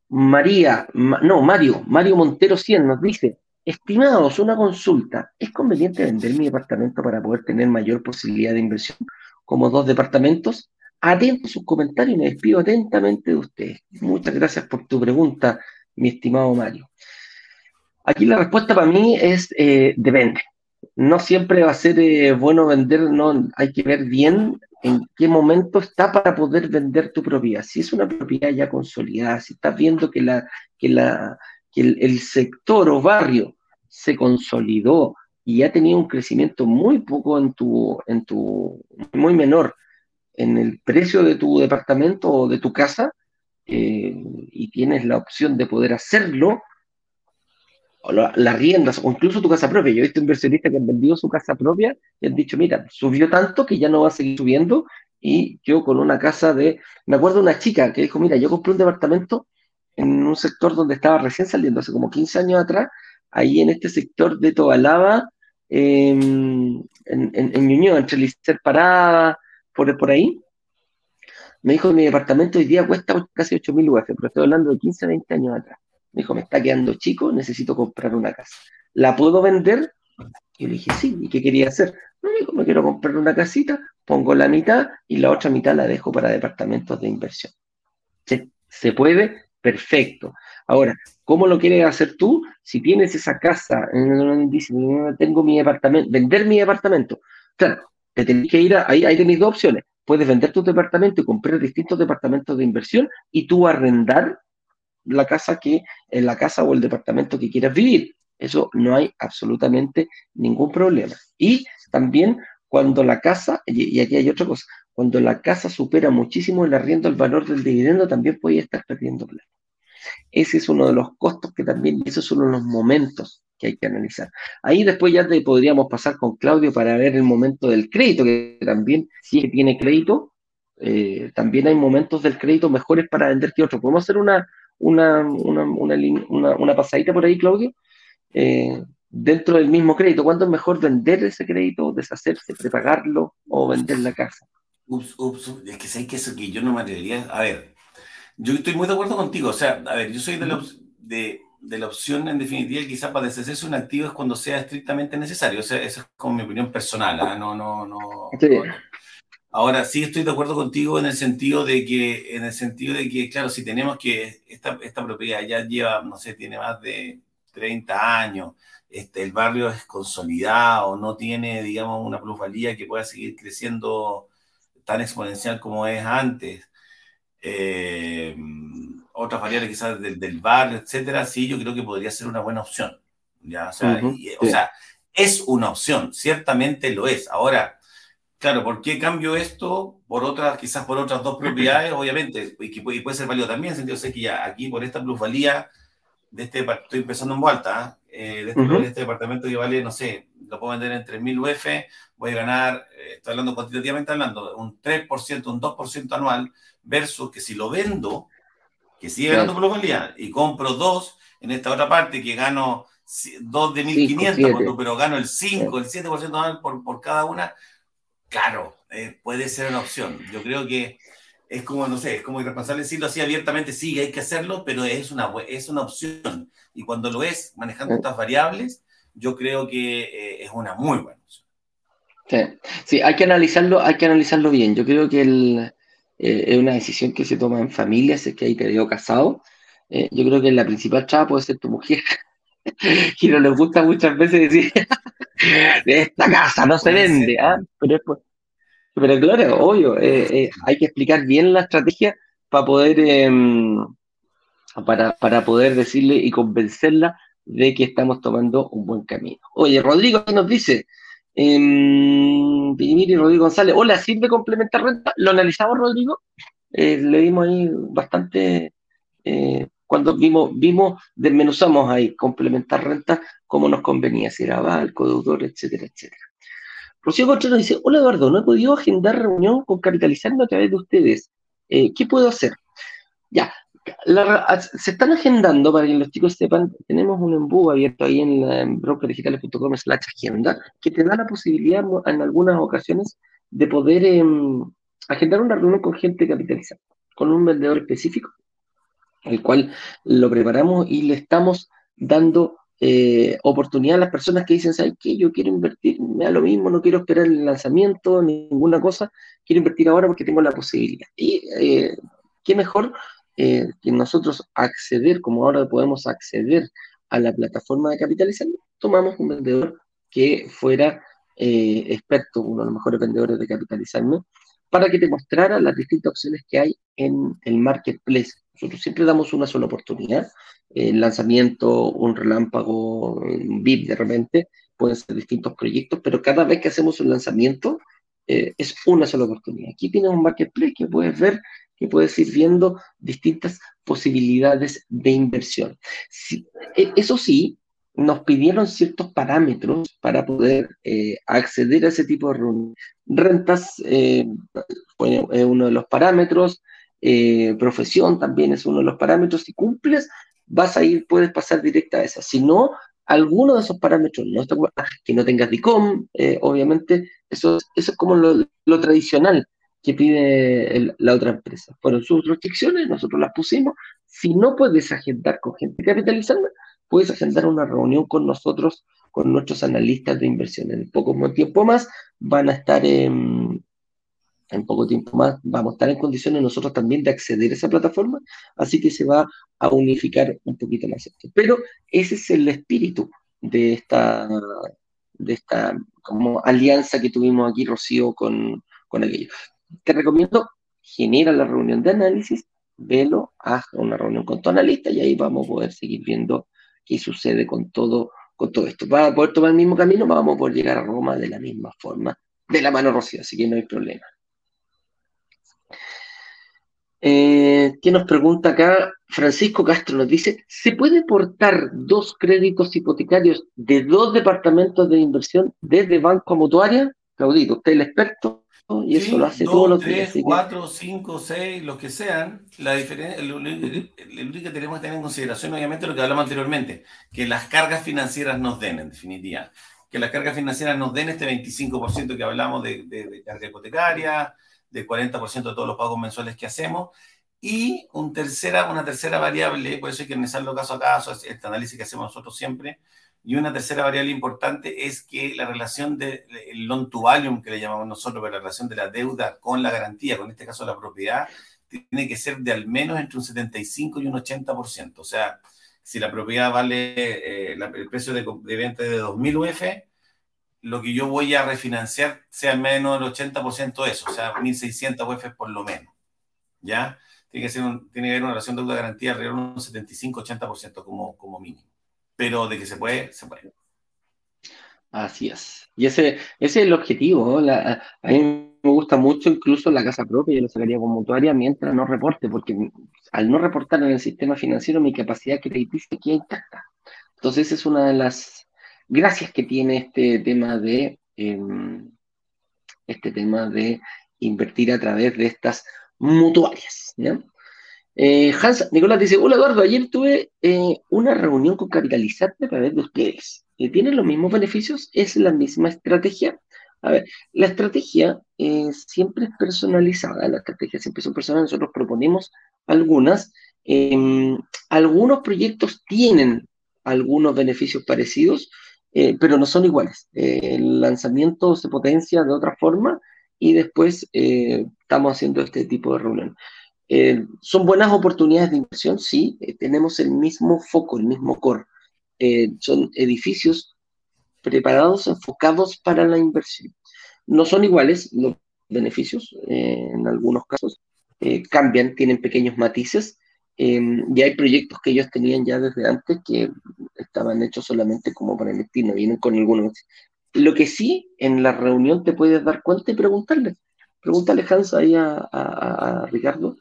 María, no, Mario, Mario Montero 100 nos dice, Estimados, una consulta. ¿Es conveniente vender mi departamento para poder tener mayor posibilidad de inversión como dos departamentos? Atento a sus comentarios y me despido atentamente de ustedes. Muchas gracias por tu pregunta, mi estimado Mario. Aquí la respuesta para mí es eh, depende. No siempre va a ser eh, bueno vender, no, hay que ver bien en qué momento está para poder vender tu propiedad. Si es una propiedad ya consolidada, si estás viendo que la, que la, que el, sector o barrio se consolidó y ha tenido un crecimiento muy poco en tu, en tu, muy menor en el precio de tu departamento o de tu casa, eh, y tienes la opción de poder hacerlo, las riendas, o incluso tu casa propia. Yo he visto inversionistas que han vendido su casa propia y han dicho, mira, subió tanto que ya no va a seguir subiendo, y yo con una casa de, me acuerdo una chica que dijo, mira, yo compré un departamento en un sector donde estaba recién saliendo, hace como 15 años atrás, ahí en este sector de Tobalaba, em, en, en, en entre Lister Parada, por, por ahí. Me dijo, mi departamento hoy día cuesta casi 8.000 UF, pero estoy hablando de 15, 20 años atrás. Me dijo, me está quedando chico, necesito comprar una casa. ¿La puedo vender? Y le dije, sí, ¿y qué quería hacer? Me dijo, me quiero comprar una casita, pongo la mitad y la otra mitad la dejo para departamentos de inversión. se puede, perfecto. Ahora, ¿cómo lo quieres hacer tú? Si tienes esa casa, tengo mi departamento, vender mi departamento. Claro, te tenés que ir a, ahí, ahí tenéis dos opciones. Puedes vender tu departamento y comprar distintos departamentos de inversión y tú arrendar la casa que, la casa o el departamento que quieras vivir. Eso no hay absolutamente ningún problema. Y también cuando la casa, y, aquí hay otra cosa, cuando la casa supera muchísimo el arriendo al valor del dividendo, también puede estar perdiendo plata. Ese es uno de los costos que también, esos son los momentos que hay que analizar. Ahí después ya te podríamos pasar con Claudio para ver el momento del crédito, que también, si tiene crédito, eh, también hay momentos del crédito mejores para vender que otros. ¿Podemos hacer una, una, una, una, pasadita por ahí, Claudio? Eh, dentro del mismo crédito, ¿cuándo es mejor vender ese crédito, deshacerse, prepagarlo o vender la casa? Ups, ups, es que sé que eso que yo no me atrevería. A ver, Yo estoy muy de acuerdo contigo. O sea, a ver, yo soy de la, de, la opción, en definitiva, quizás para deshacerse un activo es cuando sea estrictamente necesario. O sea, esa es como mi opinión personal. ¿ah? No, no, no, Ahora, sí estoy de acuerdo contigo en el sentido de que, en el sentido de que, claro, si tenemos que esta, esta propiedad ya lleva, no sé, tiene más de 30 años, este, el barrio es consolidado, no tiene, digamos, una plusvalía que pueda seguir creciendo tan exponencial como es antes. Eh, otras variables quizás del, del, barrio, etcétera, sí, yo creo que podría ser una buena opción. ¿ya? O, sea, o sea, es una opción, ciertamente lo es. Ahora, claro, ¿por qué cambio esto por otras, quizás por otras dos propiedades? Obviamente, y que puede, puede ser válido también, sentido sé que ya aquí por esta plusvalía de este, estoy empezando en vuelta, ¿eh? de, este, este, departamento que vale, no sé, lo puedo vender en 3.000 UF, voy a ganar, eh, estoy hablando cuantitativamente hablando, un 3%, un 2% anual, versus que si lo vendo, que sigue ganando plusvalía, y compro dos en esta otra parte que gano dos de 1.500, pero gano el 5, el 7% anual por, por cada una, claro, eh, puede ser una opción. Yo creo que es como, no sé, es como irresponsable decirlo así abiertamente, sí, hay que hacerlo, pero es una, es una opción. Y cuando lo es, manejando estas variables, yo creo que eh, es una muy buena opción. Sí. sí, hay que analizarlo, hay que analizarlo bien. Yo creo que el, eh, es una decisión que se toma en familia, si es que hay quedado casado. Eh, yo creo que la principal chava puede ser tu mujer. y no les gusta muchas veces decir, esta casa no se vende, ¿ah? pero es pero claro, obvio, hay que explicar bien la estrategia para poder, em, para, para, poder decirle y convencerla de que estamos tomando un buen camino. Oye, Rodrigo nos dice, eh, y Rodrigo González, hola, ¿sirve complementar renta? ¿Lo analizamos, Rodrigo? Eh, le dimos ahí bastante, cuando vimos, vimos, desmenuzamos ahí complementar renta, como nos convenía, si era balco, deudor, etcétera, etcétera. Rocío Contreras dice, hola Eduardo, no he podido agendar reunión con Capitalizando a través de ustedes. Eh, ¿Qué puedo hacer? Ya, se están agendando, para que los chicos sepan, tenemos un embudo abierto ahí en, en brokerdigitales.com slash agenda, que te da la posibilidad en algunas ocasiones de poder em, agendar una reunión con gente capitalizada, con un vendedor específico, el cual lo preparamos y le estamos dando eh, oportunidad a las personas que dicen, ¿sabes qué? Yo quiero invertir, me da lo mismo, no quiero esperar el lanzamiento, ninguna cosa, quiero invertir ahora porque tengo la posibilidad. Y eh, qué mejor eh, que nosotros acceder, como ahora podemos acceder a la plataforma de capitalización, tomamos un vendedor que fuera experto, uno de los mejores vendedores de capitalizarme, para que te mostrara las distintas opciones que hay en el marketplace. Nosotros siempre damos una sola oportunidad el lanzamiento, un relámpago, un VIP de repente, pueden ser distintos proyectos, pero cada vez que hacemos un lanzamiento eh, es una sola oportunidad. Aquí tienes un marketplace que puedes ver, que puedes ir viendo distintas posibilidades de inversión. E, eso sí, nos pidieron ciertos parámetros para poder eh, acceder a ese tipo de rentas. Eh, es uno de los parámetros, profesión también es uno de los parámetros. Si cumples vas a ir, puedes pasar directa a esa. Si no, alguno de esos parámetros no está que no tengas DICOM, eh, obviamente, eso es como lo, tradicional que pide la otra empresa. Fueron sus restricciones, nosotros las pusimos. Si no puedes agendar con gente capitalizada, puedes agendar una reunión con nosotros, con nuestros analistas de inversión. En poco tiempo más van a estar en, poco tiempo más vamos a estar en condiciones nosotros también de acceder a esa plataforma, así que se va a unificar un poquito más esto. Pero ese es el espíritu de esta, de esta como alianza que tuvimos aquí, Rocío, con, con aquello. Te recomiendo, genera la reunión de análisis, velo, haz una reunión con tu analista y ahí vamos a poder seguir viendo qué sucede con todo, con todo esto. ¿Va a poder tomar el mismo camino? Vamos a poder llegar a Roma de la misma forma, de la mano Rocío, así que no hay problema. Eh, ¿Qué nos pregunta acá? Francisco Castro nos dice, ¿se puede portar dos créditos hipotecarios de dos departamentos de inversión desde Banco Mutuaria? Claudito, usted es el experto y eso lo hace todos los tres, cuatro, cinco, seis, los que sean. La diferencia, lo, único que tenemos que tener en consideración, obviamente, lo que hablamos anteriormente, que las cargas financieras nos den, en definitiva. Que las cargas financieras nos den este 25% que hablamos de, de, de carga hipotecaria, del 40% de todos los pagos mensuales que hacemos. Y un tercera, una tercera variable, por eso hay que analizarlo caso a caso, este análisis que hacemos nosotros siempre. Y una tercera variable importante es que la relación del loan to value, que le llamamos nosotros, la relación de la deuda con la garantía, con este caso la propiedad, tiene que ser de al menos entre un 75 y un 80%. O sea, si la propiedad vale, eh, el precio de, de, venta de 2.000 UF, lo que yo voy a refinanciar sea menos del 80% de eso, o sea, 1.600 UF por lo menos. ¿Ya? Tiene que, ser tiene que haber una relación deuda-garantía alrededor de un 75-80% como, como mínimo. Pero de que se puede, se puede. Así es. Y ese, ese es el objetivo. A mí me gusta mucho incluso la casa propia, yo lo sacaría como mutuaria mientras no reporte, porque al no reportar en el sistema financiero mi capacidad crediticia queda intacta. Entonces esa es una de las gracias que tiene este tema de em, este tema de invertir a través de estas mutuarias. Eh, Hans Nicolás dice, hola Eduardo, ayer tuve eh, una reunión con Capitalizarte a través de ustedes. ¿Tienen los mismos beneficios? ¿Es la misma estrategia? A ver, la estrategia eh, siempre es personalizada, la estrategia siempre son personales, nosotros proponemos algunas. Em, algunos proyectos tienen algunos beneficios parecidos, pero no son iguales. El lanzamiento se potencia de otra forma y después estamos haciendo este tipo de reunión. ¿Son buenas oportunidades de inversión? Sí, tenemos el mismo foco, el mismo core. son edificios preparados, enfocados para la inversión. No son iguales los beneficios, eh, en algunos casos eh, cambian, tienen pequeños matices, em, y hay proyectos que ellos tenían ya desde antes que estaban hechos solamente como para invertir, no vienen con algunos. Lo que sí, en la reunión te puedes dar cuenta y preguntarle. Pregúntale, Hans, ahí a, Ricardo,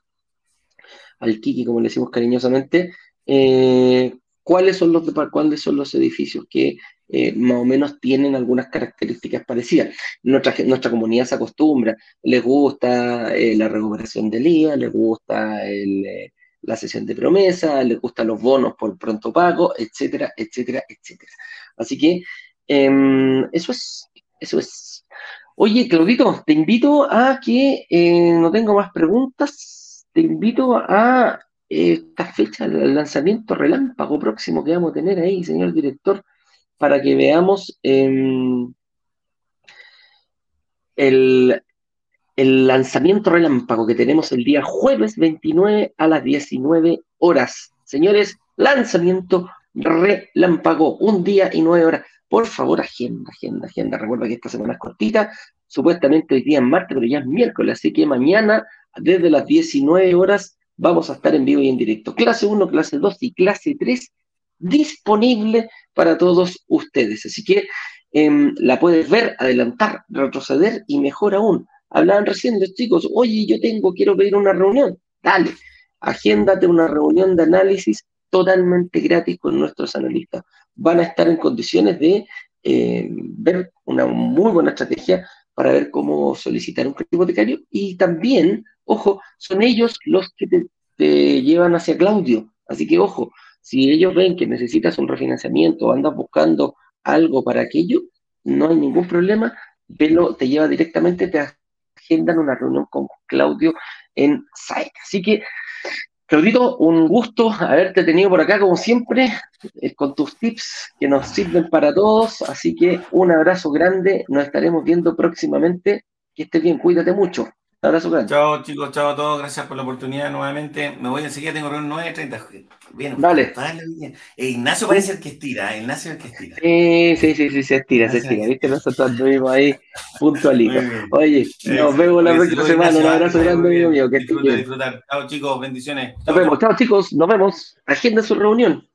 al Kiki, como le decimos cariñosamente, eh, cuáles son los cuáles son los edificios que eh, más o menos tienen algunas características parecidas. Nuestra, nuestra comunidad se acostumbra, les gusta eh, la recuperación del IVA, les gusta la sesión de promesa, les gustan los bonos por pronto pago, etcétera, etcétera, etcétera. Así que em, eso es, eso es. Oye, Claudito, te invito a que no tengo más preguntas, te invito a esta fecha, el lanzamiento relámpago próximo que vamos a tener ahí, señor director para que veamos em, el, lanzamiento relámpago que tenemos el día jueves 29 a las 19 horas. Señores, lanzamiento relámpago, un día y nueve horas. Por favor, agenda, agenda, agenda. Recuerda que esta semana es cortita, supuestamente hoy día es martes, pero ya es miércoles, así que mañana desde las 19 horas vamos a estar en vivo y en directo. Clase 1, clase 2 y clase 3 disponible para todos ustedes. Así que em, la puedes ver, adelantar, retroceder y mejor aún. Hablaban recién los chicos, oye, yo tengo, quiero pedir una reunión. Dale, agéndate una reunión de análisis totalmente gratis con nuestros analistas. Van a estar en condiciones de em, ver una muy buena estrategia para ver cómo solicitar un crédito hipotecario y también, ojo, son ellos los que te, llevan hacia Claudio. Así que, ojo, si ellos ven que necesitas un refinanciamiento o andas buscando algo para aquello, no hay ningún problema, Velo te lleva directamente, te agendan una reunión con Claudio en site. Así que, Claudito, un gusto haberte tenido por acá, como siempre, eh, con tus tips que nos sirven para todos. Así que un abrazo grande, nos estaremos viendo próximamente. Que estés bien, cuídate mucho. Abrazo grande. Chao chicos, chao a todos, gracias por la oportunidad nuevamente. Me voy enseguida, tengo reunión 9.30. Bien, Dale. Eh, Ignacio parece el que estira, eh, Ignacio es el que estira. Sí, sí, sí, sí, se estira, se estira. Viste, nosotros estuvimos ahí puntualitos. Oye, nos vemos la próxima semana. Un abrazo grande, amigo mío. Que disfrutar, disfrutar. Chao chicos, bendiciones. Nos vemos, chao chicos, nos vemos. Agenda su reunión.